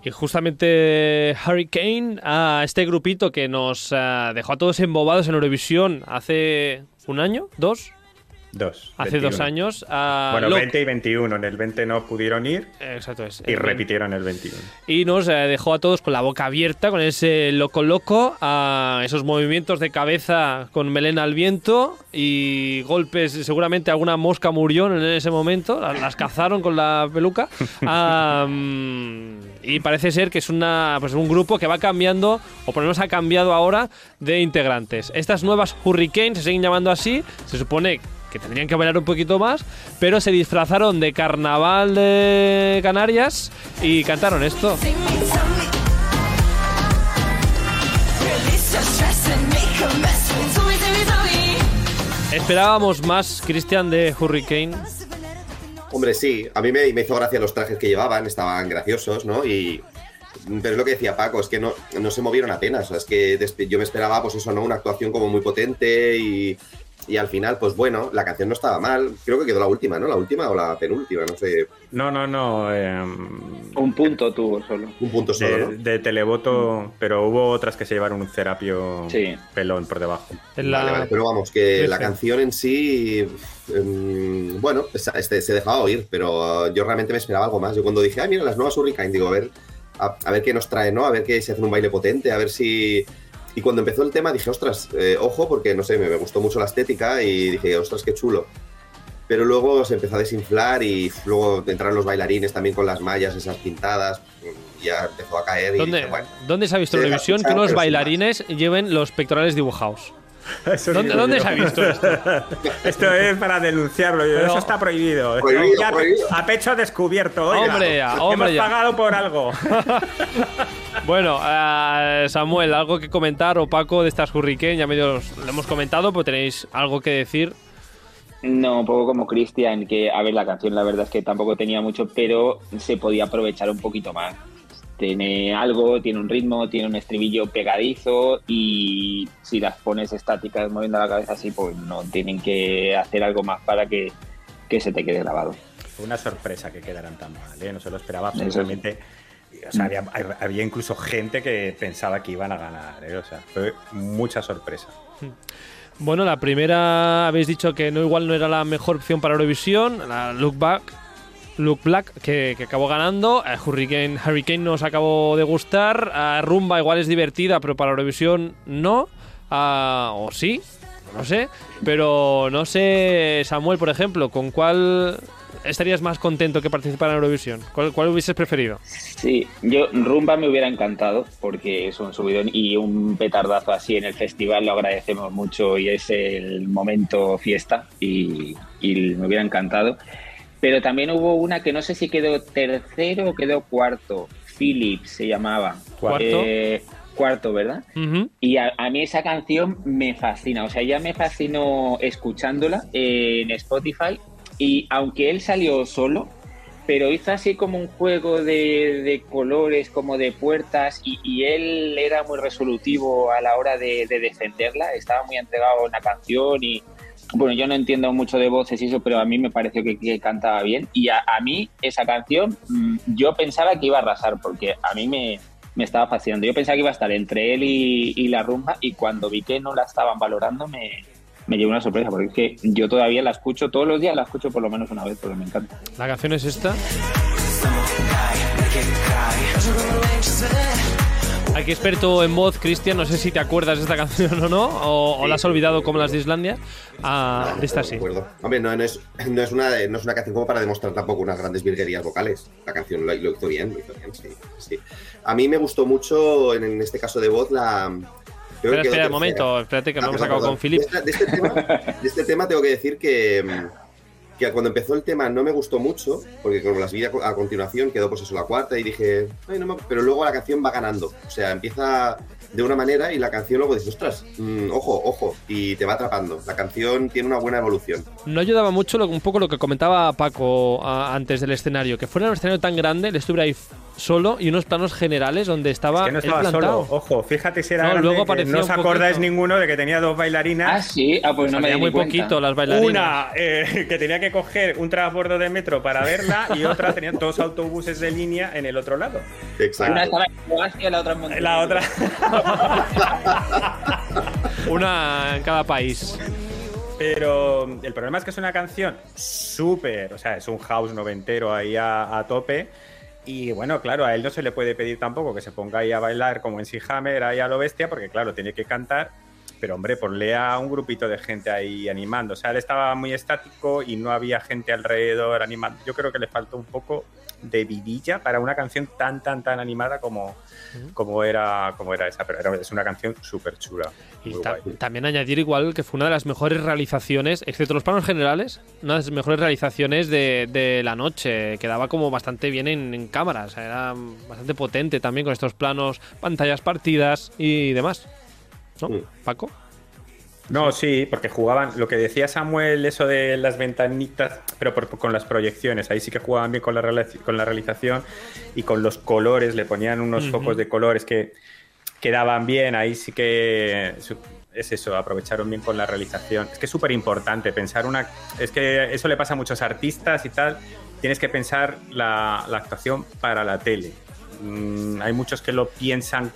Y justamente Hurricane, a este grupito que nos ah, dejó a todos embobados en Eurovisión hace un año, dos, Dos. hace 21. dos años. Bueno, Loc- 20 y 21. En el 20 no pudieron ir Exacto es. y El- repitieron el 21. y nos eh, dejó a todos con la boca abierta, con ese loco loco, a esos movimientos de cabeza con melena al viento y golpes, seguramente alguna mosca murió en ese momento, la- las cazaron con la peluca. [LAUGHS] Y parece ser que es una, pues un grupo que va cambiando, o por lo menos ha cambiado ahora, de integrantes. Estas nuevas Hurricanes se siguen llamando así, se supone que tendrían que bailar un poquito más, pero se disfrazaron de carnaval de Canarias y cantaron esto. Esperábamos más, Cristian, de Hurricane. Hombre, sí, a mí me, hizo gracia los trajes que llevaban, estaban graciosos, ¿no? Y, pero es lo que decía Paco, es que no, se movieron apenas, es que yo me esperaba, pues eso, ¿no? Una actuación como muy potente y, y al final, pues bueno, la canción no estaba mal, creo que quedó la última, ¿no? La última o la penúltima, no sé, No, no, no. eh, Un punto tuvo solo. un punto solo, de, ¿no? de televoto, pero hubo otras que se llevaron un cerapio Sí. pelón por debajo. La- Vale, vale, pero vamos, que la canción en sí, em, bueno, este, se dejaba oír, pero uh, yo realmente me esperaba algo más. Yo cuando dije, ah, mira, las nuevas Hurricane, digo, a ver, a, a ver qué nos trae, ¿no? A ver qué se hace un baile potente, a ver si... Y cuando empezó el tema dije, ostras, eh, ojo, porque no sé, me, me gustó mucho la estética y dije, ostras, qué chulo. Pero luego se empezó a desinflar y luego entraron los bailarines también con las mallas esas pintadas, y ya empezó a caer y ¿Dónde, dije, bueno, ¿Dónde se ha visto en Eurovisión que unos bailarines lleven los pectorales dibujados? [LAUGHS] Eso ¿Dónde, dónde se ha visto esto? [LAUGHS] Esto es para denunciarlo. yo, Pero- Eso está prohibido. Esto Prohibido, ya prohibido. A pecho descubierto. oiga. Hombre, ya, hombre, Hemos ya. pagado por algo. [LAUGHS] Bueno, eh, Samuel, ¿algo que comentar o Paco de estas Hurricane? Ya medio os- lo hemos comentado, pero tenéis algo que decir. No, un poco como Cristian, que a ver, la canción la verdad es que tampoco tenía mucho, pero se podía aprovechar un poquito más. Tiene algo, tiene un ritmo, tiene un estribillo pegadizo y si las pones estáticas moviendo la cabeza así, pues no tienen que hacer algo más para que, que se te quede grabado. Fue una sorpresa que quedaran tan mal, ¿eh? No se lo esperaba absolutamente. O sea, había, había incluso gente que pensaba que iban a ganar, ¿eh? O sea, fue mucha sorpresa. Bueno, la primera habéis dicho que no igual no era la mejor opción para Eurovisión, la Look Back, Look Black, que, que acabó ganando. Eh, Hurricane, Hurricane nos acabó de gustar. Eh, Rumba igual es divertida, pero para Eurovisión no. Ah, o sí, no sé. Pero no sé, Samuel, por ejemplo, ¿con cuál estarías más contento que participar en Eurovisión? ¿Cuál, cuál hubieses preferido? Sí, yo Rumba me hubiera encantado porque es un subidón y un petardazo así en el festival lo agradecemos mucho y es el momento fiesta y, y me hubiera encantado. Pero también hubo una que no sé si quedó tercero o quedó cuarto. Philip se llamaba. ¿Cuarto? Eh, cuarto, ¿verdad? Y a, a mí esa canción me fascina, o sea, ya me fascinó escuchándola en Spotify y aunque él salió solo, pero hizo así como un juego de, de colores, como de puertas y, y él era muy resolutivo a la hora de, de defenderla, estaba muy entregado a una canción y bueno, yo no entiendo mucho de voces y eso, pero a mí me pareció que, cantaba bien y a, a mí esa canción mm, yo pensaba que iba a arrasar porque a mí me, me estaba fascinando. Yo pensaba que iba a estar entre él y, y la rumba y cuando vi que no la estaban valorando me, me llevó una sorpresa porque es que yo todavía la escucho todos los días, la escucho por lo menos una vez porque me encanta. La canción es esta. Aquí experto en voz, Cristian, no sé si te acuerdas de esta [LAUGHS] canción o no, o, o la has olvidado como las de Islandia. Ah, de esta sí. recuerdo. Hombre, no, no es, no, es una, no es una canción como para demostrar tampoco unas grandes virguerías vocales. La canción lo, lo hizo bien, lo hizo bien, sí, sí. A mí me gustó mucho, en, en este caso de voz, la... creo Espera, que quedó espera un momento, espérate que no Ah, hemos acabado con. Philip. De, esta- de este tema, de este tema tengo que decir que, mm, cuando empezó el tema no me gustó mucho, porque como las vi a continuación quedó pues eso la cuarta y dije, "Ay, no me-". pero luego la canción va ganando. O sea, empieza de una manera y la canción luego dices, ostras, mm, ojo, ojo, y te va atrapando. La canción tiene una buena evolución. No ayudaba mucho lo- un poco lo que comentaba Paco a- antes del escenario, que fuera un escenario tan grande, él estuviera ahí solo y unos planos generales donde estaba, Es que no él estaba plantado. solo. Ojo, fíjate si era No, grande, luego no os acordáis poquito. ninguno de que tenía dos bailarinas. Ah, sí, ah, pues no me di muy cuenta. poquito las bailarinas. Una eh, [LAUGHS] que tenía que coger un transbordo de metro para verla y otra tenía dos autobuses de línea en el otro lado. Exacto. Una estaba en Croacia y la otra en Montenegro. La otra. [LAUGHS] [LAUGHS] Una en cada país. Pero el problema es que es una canción súper, o sea, es un house noventero ahí a, tope. Y bueno, claro, a él no se le puede pedir tampoco que se ponga ahí a bailar como en Hammer ahí a lo bestia, porque claro, tiene que cantar. Pero hombre, ponle a un grupito de gente ahí animando. O sea, él estaba muy estático y no había gente alrededor animando. Yo creo que le faltó un poco de vidilla para una canción tan, tan, tan animada como, como, era, como era esa. Pero era- es una canción súper chula. Y muy ta- guay. también añadir igual que fue una de las mejores realizaciones, excepto los planos generales, una de las mejores realizaciones de, de la noche. Quedaba como bastante bien en, en cámara, o sea, era bastante potente también con estos planos, pantallas partidas y demás. ¿No, Mm. Paco? No, sí, porque jugaban, lo que decía Samuel, eso de las ventanitas, pero por- con las proyecciones, ahí sí que jugaban bien con la, con la realización y con los colores, le ponían unos focos de colores que quedaban bien, ahí sí que es eso, aprovecharon bien con la realización. Es que es súper importante pensar una... Es que eso le pasa a muchos artistas y tal, tienes que pensar la, la actuación para la tele. Mm, hay muchos que lo piensan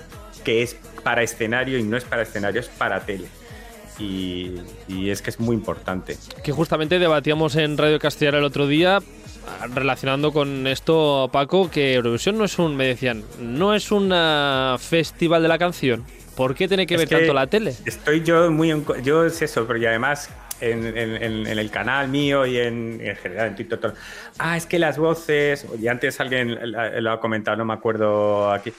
que es para escenario y no es para escenario, es para tele. Y, y es que es muy importante. Que justamente debatíamos en Radio Castellar el otro día, relacionando con esto, Paco, que Eurovisión no es un, me decían, no es un ah, festival de la canción. ¿Por qué tiene que Es ver que tanto la tele? Estoy yo muy... en yo es eso, pero y además en, en- en- en el canal mío y en, en general en TikTok. Ah, es que las voces... Y antes alguien lo ha comentado, no me acuerdo aquí.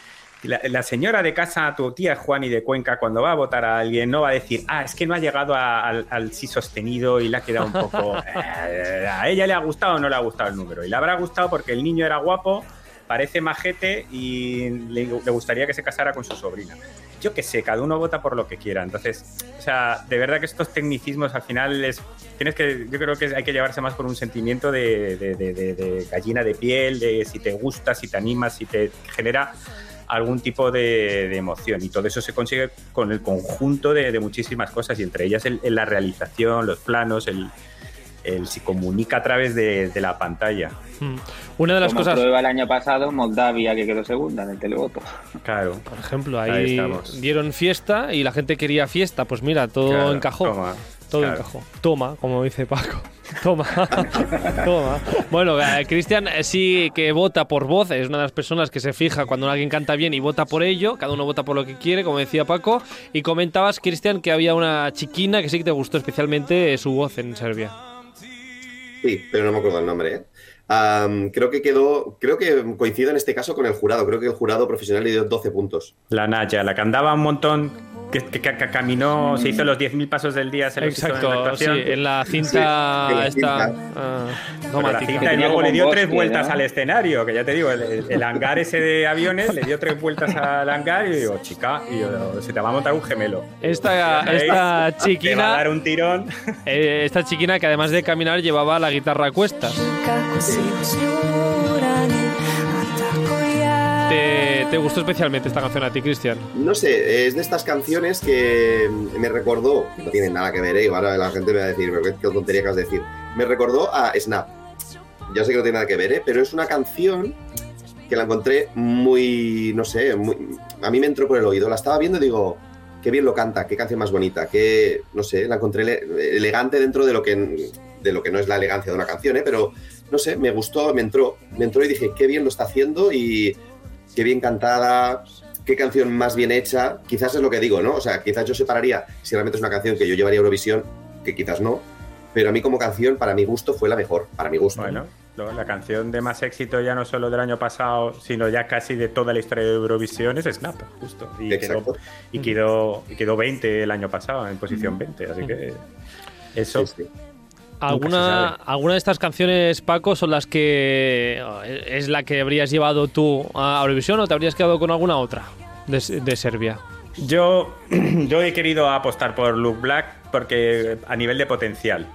La, la señora de casa, tu tía Juani de Cuenca, cuando va a votar a alguien, no va a decir, ah, es que no ha llegado a- al, al sí sostenido y le ha quedado un poco. [LAUGHS] eh, a ella le ha gustado o no le ha gustado el número. Y le habrá gustado porque el niño era guapo, parece majete y le, le gustaría que se casara con su sobrina. Yo qué sé, cada uno vota por lo que quiera. Entonces, o sea, de verdad que estos tecnicismos al final es. Tienes que. Yo creo que hay que llevarse más por un sentimiento de, de- de- de- de gallina de piel, de si te gusta, si te animas, si te genera algún tipo de, de emoción. Y todo eso se consigue con el conjunto de, de muchísimas cosas, y entre ellas el- el- la realización, los planos, el, el si comunica a través de, de la pantalla. Mm. Una de las Como cosas, prueba el año pasado, Moldavia, que quedó segunda en el televoto. Claro. por ejemplo, Ahí dieron fiesta y la gente quería fiesta. Pues mira, todo Claro, encajó. toma, todo claro. encajó. Toma, como dice Paco. [LAUGHS] Toma. [LAUGHS] Toma. Bueno, eh, Cristian eh, sí que vota por voz. Es una de las personas que se fija cuando alguien canta bien y vota por ello. Cada uno vota por lo que quiere, como decía Paco. Y comentabas, Cristian, que había una chiquina que sí que te gustó especialmente eh, su voz en Serbia. Sí, pero no me acuerdo el nombre, ¿eh? Am, creo que quedó, creo que coincido en este caso con el jurado. Creo que el jurado profesional le dio 12 puntos. La Naya, la que andaba un montón, que, que- que- que caminó, se hizo los 10.000 pasos del día, se los hizo en la Exacto, sí, actuación. en la cinta Sí, en la esta cinta. ah, Pero la domática. cinta y Tenía luego como le dio tres vueltas ¿no? al escenario, que ya te digo, el, hangar ese de aviones le dio tres vueltas al hangar y digo, chica, y yo, se te va a montar un gemelo. Esta, esta Te va a chiquina, dar un tirón. [LAUGHS] eh, esta chiquina que además de caminar llevaba la guitarra a cuestas. ¿Te, gustó especialmente esta canción a ti, Cristian? No sé, es de estas canciones que me recordó, no tienen nada que ver, ¿eh? ahora la gente me va a decir, qué, tontería que has de decir. Me recordó a Snap. Ya sé que no tiene nada que ver, ¿eh? pero es una canción que la encontré muy, no sé, muy- a mí me entró por el oído. La estaba viendo y digo, qué bien lo canta, qué canción más bonita, qué, no sé, la encontré ele- elegante dentro de lo que, de lo que no es la elegancia de una canción, ¿eh? pero no sé, me gustó, me entró, me entró y dije, qué bien lo está haciendo y qué bien cantada, qué canción más bien hecha. Quizás es lo que digo, ¿no? O sea, quizás yo separaría si realmente es una canción que yo llevaría a Eurovisión, que quizás no, pero a mí como canción, para mi gusto, fue la mejor, para mi gusto. Bueno, la canción de más éxito ya no solo del año pasado, sino ya casi de toda la historia de Eurovisión es Snap, justo. Y, Exacto. quedó, y, quedó, quedó 20 el año pasado, en posición 20, así que eso. Sí, sí. ¿Alguna. ¿Alguna de estas canciones, Paco, son las que es la que habrías llevado tú a Eurovisión o te habrías quedado con alguna otra de, de Serbia? Yo, [CLEARS THROAT] yo he querido apostar por Luke Black porque a nivel de potencial.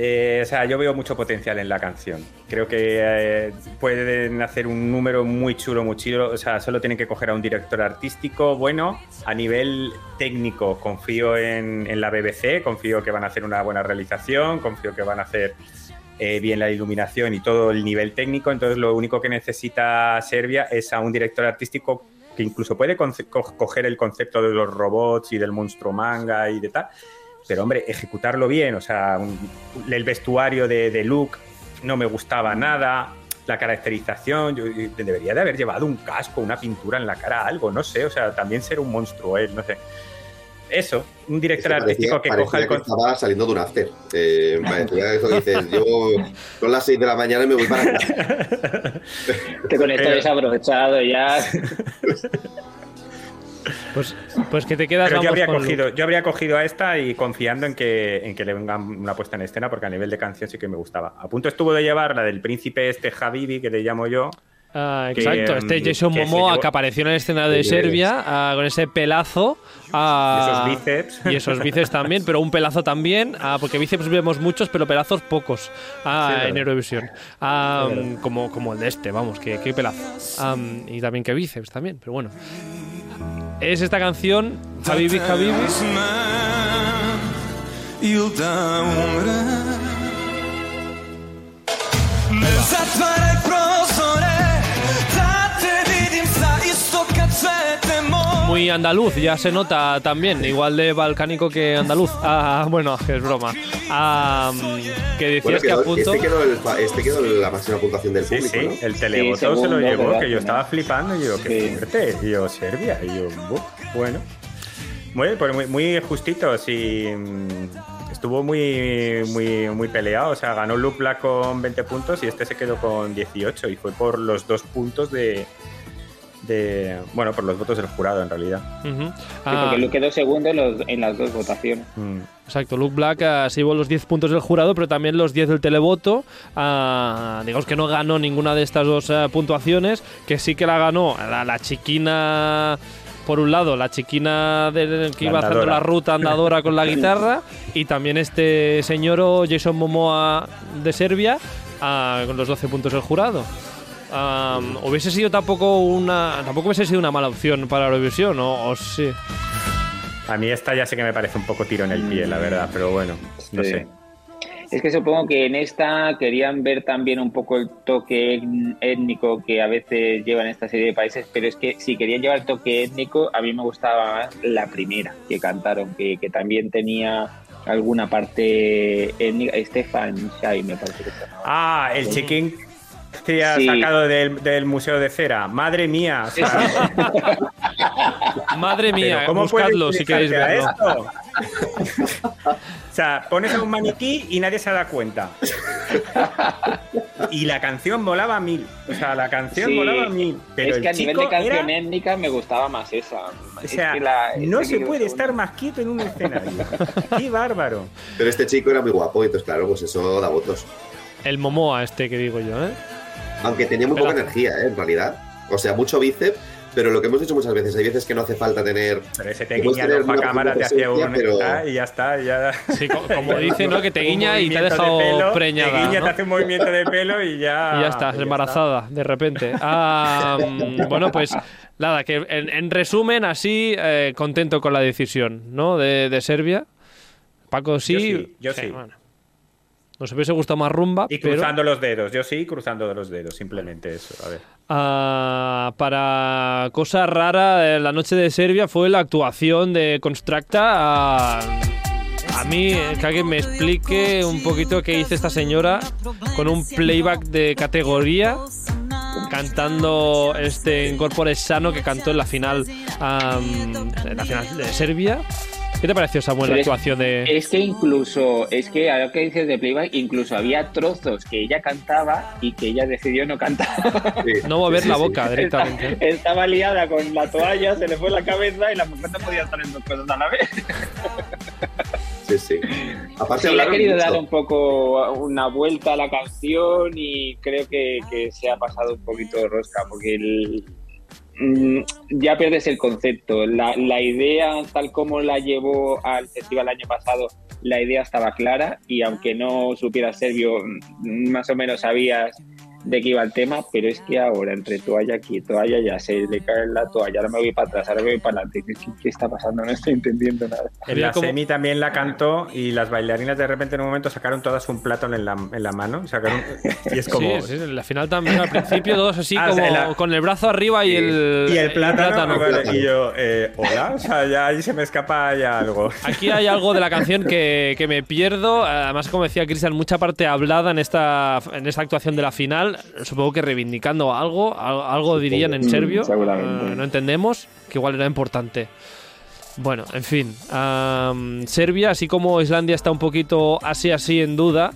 Eh, o sea, yo veo mucho potencial en la canción. Creo que eh, pueden hacer un número muy chulo, muy chulo. O sea, solo tienen que coger a un director artístico bueno. A nivel técnico, confío en, en la BBC, confío que van a hacer una buena realización, confío que van a hacer eh, bien la iluminación y todo el nivel técnico. Entonces, lo único que necesita Serbia es a un director artístico que incluso puede co- coger el concepto de los robots y del monstruo manga y de tal. Pero, hombre, ejecutarlo bien, o sea, un- el vestuario de, de Luke no me gustaba nada, la caracterización, yo, yo debería de haber llevado un casco, una pintura en la cara, algo, no sé, o sea, también ser un monstruo él, no sé. Eso, un director Es que artístico que parecía coja el que estaba saliendo de un after. Eh, [LAUGHS] parecía eso que dices, yo son las 6 de la mañana y me voy para [LAUGHS] casa. [LAUGHS] Que con esto Pero- desaprovechado ya. Pues, pues que te quedas Pero yo habría, con cogido, Luke. yo habría cogido a esta y confiando en que, en que le venga una puesta en escena, porque a nivel de canción sí que me gustaba. A punto estuvo de llevar la del príncipe este Habibi, que le llamo yo. Ah, que, exacto, mm, este Jason que Momoa llevó- que apareció en el escenario de Serbia ah, con ese pelazo. ah, Y esos bíceps. Y esos bíceps también, pero un pelazo también, ah, porque bíceps vemos muchos, pero pelazos pocos ah, Sí, en. Eurovisión. Ah, como, como el de este, vamos, que qué pelazo. Y también que bíceps también, pero bueno es esta canción, Habibi Habibi. Muy andaluz, ya se nota también, igual de balcánico que andaluz. Ah, bueno, es broma. Ah, que decías Bueno, que quedó- a punto. este, quedó el- este quedó la máxima puntuación del Sí, público, sí, ¿no? el televoto Sí, se lo llevó, ¿verdad? que yo estaba flipando y yo, qué Sí. fuerte. Y yo, Serbia. Y yo, "Bu, bueno. Muy, pues muy, muy justito, sí. mm, Estuvo muy, muy, muy peleado. O sea, ganó Black con 20 puntos y este se quedó con 18. Y fue por los dos puntos de. De bueno, por los votos del jurado en realidad. Ujú. Sí, Ah, porque Luke quedó segundo en, los- en las dos votaciones. Mm. Exacto, Luke Black ah, se llevó los 10 puntos del jurado, pero también los 10 del televoto. Ah, digamos que no ganó ninguna de estas dos ah, puntuaciones, que sí que la ganó la, la chiquina, por un lado, la chiquina del- que La iba haciendo la ruta andadora con la [LAUGHS] guitarra, y también este señor Jason Momoa de Serbia, ah, con los 12 puntos del jurado. Ah, hubiese sido tampoco una tampoco hubiese sido una mala opción para Eurovisión o, o sí A mí esta ya sé que me parece un poco tiro en el pie, la verdad, pero bueno, no Sí. sé. Es que supongo que en esta querían ver también un poco el toque étnico que a veces llevan esta serie de países, pero es que si querían llevar el toque étnico, a mí me gustaba más la primera que cantaron, que, que también tenía alguna parte étnica. Stefan Shai, me parece que llamaba. Ah, el chicken que ha Sí. sacado del, del Museo de Cera. Madre mía. o sea, [LAUGHS] madre mía ¿cómo puedes buscadlo si queréis a verlo esto? o sea, pones a un maniquí y nadie se da cuenta. Y la canción volaba mil. O sea, la canción Sí, volaba mil. Pero es el que a nivel de canción era- étnica me gustaba más esa. O Es sea, que la- no se puede estar más quieto en un escenario. ¡Qué bárbaro! Pero este chico era muy guapo, y entonces, claro, pues eso da votos. El Momoa este que digo yo, ¿eh? Aunque tenía muy poca energía, ¿eh? En realidad. O sea, mucho bíceps, pero lo que hemos dicho muchas veces, hay veces que no hace falta tener. Pero ese te Puedes guiña el ojo cámara, te hacía un... pero- y ya está, ya... Sí, co- como [LAUGHS] dice, ¿no? Que te guiña y te ha movimiento de dejado pelo, preñada. Te guiña, ¿no? te hace un movimiento de pelo y ya... [LAUGHS] Y ya estás, y ya embarazada, de repente. Ah, [LAUGHS] bueno, pues nada, que en, en resumen, así, eh, contento con la decisión, ¿no? De, de Serbia. Paco sí. Yo sí, yo sí. bueno. Nos hubiese gustado más rumba, Y pero cruzando los dedos, yo sí, cruzando los dedos, simplemente eso. A ver. ah, para cosa rara, la noche de Serbia fue la actuación de Constructa. ah, a mí, eh, que alguien me explique un poquito qué hizo esta señora con un playback de categoría cantando este Incorpore Sano que cantó en la final am, en la final de Serbia. ¿Qué te pareció, Samuel, la Pero es- actuación de...? Es que incluso, es que a lo que dices de playback, incluso había trozos que ella cantaba y que ella decidió no cantar. Sí, No mover sí, la boca sí. directamente. Estaba liada con la toalla, se le fue la cabeza y la mujer no podía estar en dos cosas a la vez. Sí, sí. Aparte, Sí, le ha querido mucho. dar un poco una vuelta a la canción y creo que, que se ha pasado un poquito de rosca porque el- ya pierdes el concepto. La, la idea, tal como la llevó al festival el año pasado, la idea estaba clara y aunque no supieras serbio, mm, más o menos sabías de qué iba el tema, pero es que ahora entre toalla aquí y toalla ya se le cae la toalla, ahora me voy para atrás, ahora me voy para adelante. ¿Qué, qué- está pasando? No estoy entendiendo nada. En la como- semi también la cantó y las bailarinas de repente en un momento sacaron todas un plátano en la, en la mano. Sacaron, y es como... Sí, sí, en la final también al principio todos así [LAUGHS] Ah, como la- con el brazo arriba y el, Y el plátano, vale, plátano. y yo, eh, hola, o sea, ya ahí se me escapa ya algo. Aquí hay algo de la canción que, que me pierdo. Además, como decía Cristian, mucha parte hablada en esta, en esta actuación de la final. Supongo que reivindicando algo. al- Algo dirían en serbio. Eh, no entendemos, que igual era importante. Bueno, en fin. Serbia, así como Islandia está un poquito así así en duda,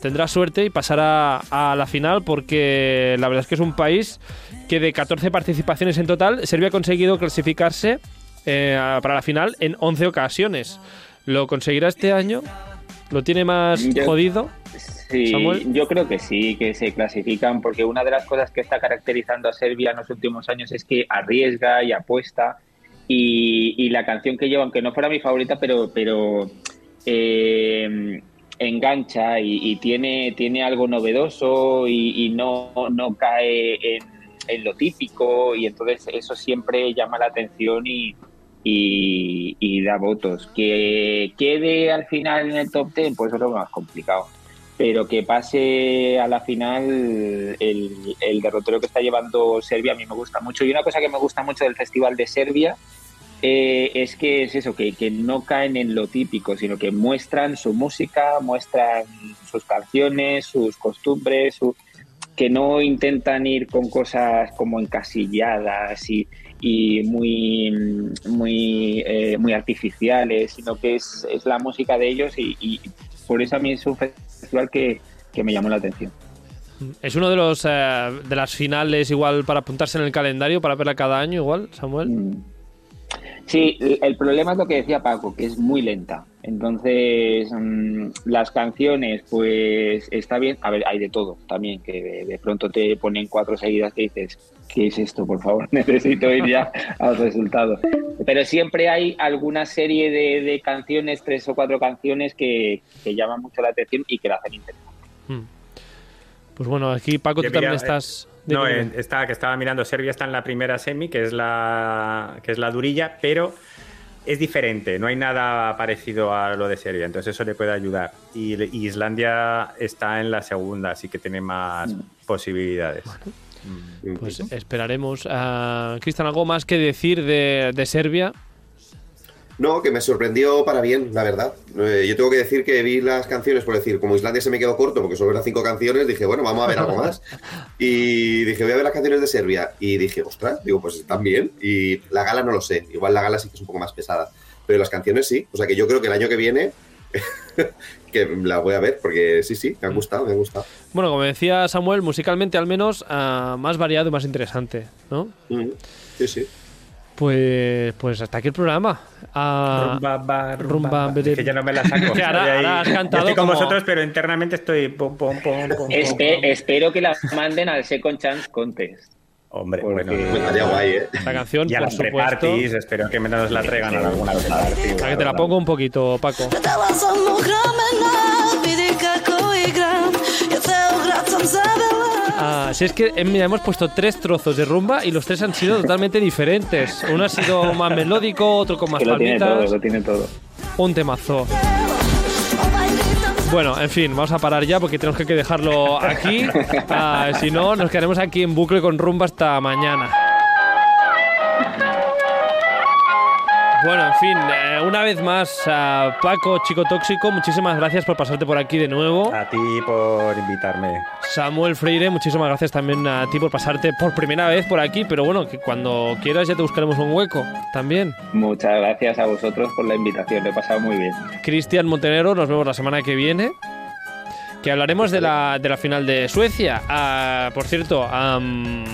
tendrá suerte y pasará a la final porque la verdad es que es un país que de 14 participaciones en total, Serbia ha conseguido clasificarse eh, para la final en 11 ocasiones. ¿Lo conseguirá este año? ¿Lo tiene más jodido? Sí, yo creo que sí, que se clasifican, porque una de las cosas que está caracterizando a Serbia en los últimos años es que arriesga y apuesta. Y, la canción que lleva, aunque no fuera mi favorita, pero, pero eh, engancha y, tiene, tiene algo novedoso y, no, no cae en, lo típico. Y entonces eso siempre llama la atención y da votos. Que quede al final en el top 10, pues eso es lo más complicado. Pero que pase a la final el, derrotero que está llevando Serbia a mí me gusta mucho. Y una cosa que me gusta mucho del Festival de Serbia eh, es que es eso, que, que no caen en lo típico, sino que muestran su música, muestran sus canciones, sus costumbres, su- que no intentan ir con cosas como encasilladas y, y muy, muy, eh, muy artificiales, sino que es, es la música de ellos y por eso a mí es un festival que, que me llamó la atención. Es uno de los eh, de las finales igual para apuntarse en el calendario para verla cada año igual, Samuel. Sí, el- problema es lo que decía Paco, que es muy lenta. Entonces, mm, las canciones, pues está bien. A ver, hay de todo también, que de, de pronto te ponen cuatro seguidas que dices, ¿qué es esto? Por favor, [LAUGHS] necesito ir ya al resultado. Pero siempre hay alguna serie de, de canciones, tres o cuatro canciones que, que llaman mucho la atención y que la hacen interesante. Mm. Pues bueno, aquí Paco, tú también mira, estás. No, eh, está, que estaba mirando, Serbia está en la primera semi, que es la, que es la durilla, pero es diferente, no hay nada parecido a lo de Serbia, entonces eso le puede ayudar. Y, y Islandia está en la segunda, así que tiene más posibilidades. Pues esperaremos. Ah, Cristian, ¿algo más que decir de, de Serbia? No, que me sorprendió para bien, la verdad. Eh, yo tengo que decir que vi las canciones, por decir, como Islandia se me quedó corto porque solo eran cinco canciones, dije, bueno, vamos a ver algo más. [LAUGHS] Y dije, voy a ver las canciones de Serbia. Y dije, ostras, digo, pues están bien. Y la gala no lo sé, igual la gala sí que es un poco más pesada. Pero las canciones sí. O sea que yo creo que el año que viene, [LAUGHS] que la voy a ver, porque sí, sí, me han gustado, me han gustado. Bueno, como decía Samuel, musicalmente al menos ah, más variado y más interesante, ¿no? Mm, Sí, sí. Pues, pues hasta aquí el programa. Ah, rumba, ba, rumba, rumba, ba. Es que ya no me la saco. [LAUGHS] Que ahora- ahora has yo cantado estoy con como- vosotros, pero internamente estoy... pom, pom, pom, Espe- pom. espero que la manden al Second Chance Contest. Hombre, porque- bueno. Estaría guay, ¿eh? esta canción, Y a por las supuesto. espero que nos la traigan a alguna pre-party. A que te la pongo un poquito, Paco. Htela sam u Ah, si es que eh, mira, hemos puesto tres trozos de rumba y los tres han sido totalmente diferentes. Uno ha sido más melódico, otro con más Que lo tiene todo, lo tiene todo. un temazo. Bueno, en fin, vamos a parar ya porque tenemos que dejarlo aquí. Ah, si no, nos quedaremos aquí en bucle con rumba hasta mañana. Bueno, en fin, eh, una vez más, a Paco, chico tóxico, muchísimas gracias por pasarte por aquí de nuevo. A ti por invitarme. Samuel Freire, muchísimas gracias también a ti por pasarte por primera vez por aquí, pero bueno, que cuando quieras ya te buscaremos un hueco también. Muchas gracias a vosotros por la invitación, lo he pasado muy bien. Cristian Montenegro, nos vemos la semana que viene. Que hablaremos de la, de la final de Suecia. Ah, por cierto, am,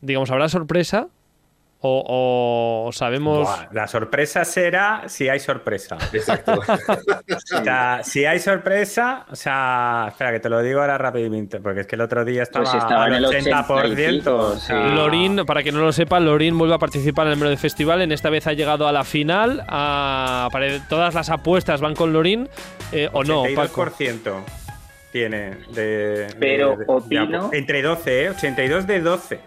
digamos, ¿habrá sorpresa? O, o sabemos... Buah, la sorpresa será si hay sorpresa. Exacto. [LAUGHS] O sea, si hay sorpresa, o sea, espera que te lo digo ahora rápidamente, porque es que el otro día estaba, Pues estaba en al el 80%. 85, o sea. Lorin, para que no lo sepa, Lorin vuelve a participar en el Melody Festival. En esta vez ha llegado a la final. a- todas las apuestas van con Lorin. eh, ¿O no, Paco? 82% tiene de. Pero de- de- opino- de- entre 12, ¿eh? 82 de 12.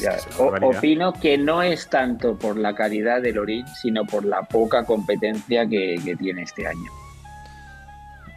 Ya, o- opino que no es tanto por la calidad del Lorin, sino por la poca competencia que, que tiene este año.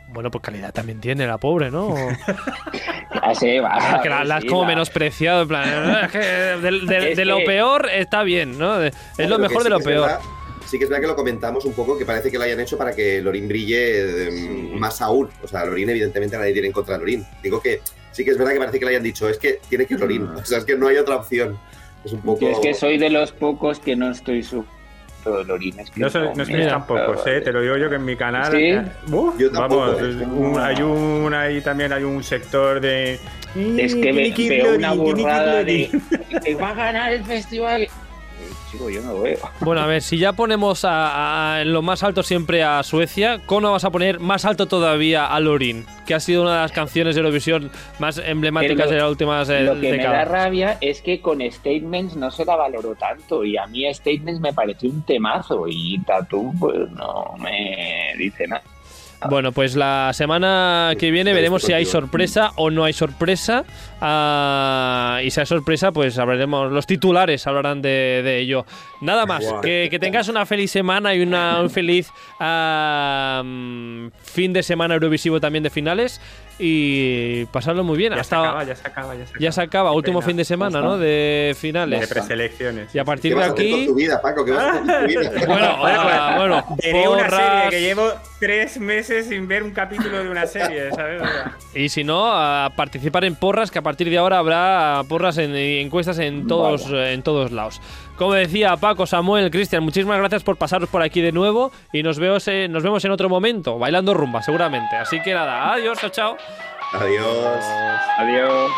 Bueno, pues calidad también tiene la pobre, ¿no? [LAUGHS] Ya va. Ah, que la, la has sí, como menospreciado. En plan, "Eh, es que de, de- Es de lo peor está bien, ¿no? De- es lo mejor sí de lo peor. verdad- sí que es verdad que lo comentamos un poco, que parece que lo hayan hecho para que Lorin brille eh, más aún. O sea, Lorin evidentemente nadie tiene en contra de Lorin. Digo que sí que es verdad que parece que le hayan dicho, es que tiene que ir Lorin. O sea, es que no hay otra opción. Es un poco... Yo es que soy de los pocos que no estoy su de Lorin. Es que No, son, no me- tan pocos, ¿eh? Te lo digo yo que en mi canal. ¿Sí? eh, Yo tampoco, vamos, ¿eh? un- hay un ahí también hay un sector de. Es que ir veo una burrada de que va a ganar el festival. Eh, Chico, yo no veo. [LAUGHS] Bueno, a ver, si ya ponemos a, a- en lo más alto siempre a Suecia, ¿cómo no vas a poner más alto todavía a Lorin? Que ha sido una de las canciones de Eurovisión más emblemáticas lo- de las últimas eh, Lo que me da décadas. rabia es que con Statements no se la valoró tanto y a mí Statements me pareció un temazo y Tattoo pues no me dice nada. Bueno, pues la semana que viene veremos si hay sorpresa o no hay sorpresa. Ah, y si hay sorpresa, pues hablaremos. Los titulares hablarán de, de ello. Nada más. Que, que tengas una feliz semana y una, un feliz mm, fin de semana Eurovisivo también de finales. Y pasarlo muy bien. Ya se Hasta acaba, ya se acaba, ya se acaba. ya se acaba. Último Pena. fin de semana, ¿no? De De finales. preselecciones. Y a ¿Qué partir de vas a hacer con aquí. tu vida, Paco? ¿Qué vas a hacer con tu vida? [LAUGHS] Bueno, ah, bueno, Veré una serie que llevo tres meses sin ver un capítulo de una serie, ¿sabes? [LAUGHS] Y si no, a participar en porras, que a partir de ahora habrá porras en y encuestas en todos, en todos lados. Como decía Paco, Samuel, Cristian, muchísimas gracias por pasaros por aquí de nuevo y nos, vemos en, nos vemos en otro momento, bailando rumba seguramente. Así que nada, adiós, chao, chao. Adiós. Adiós.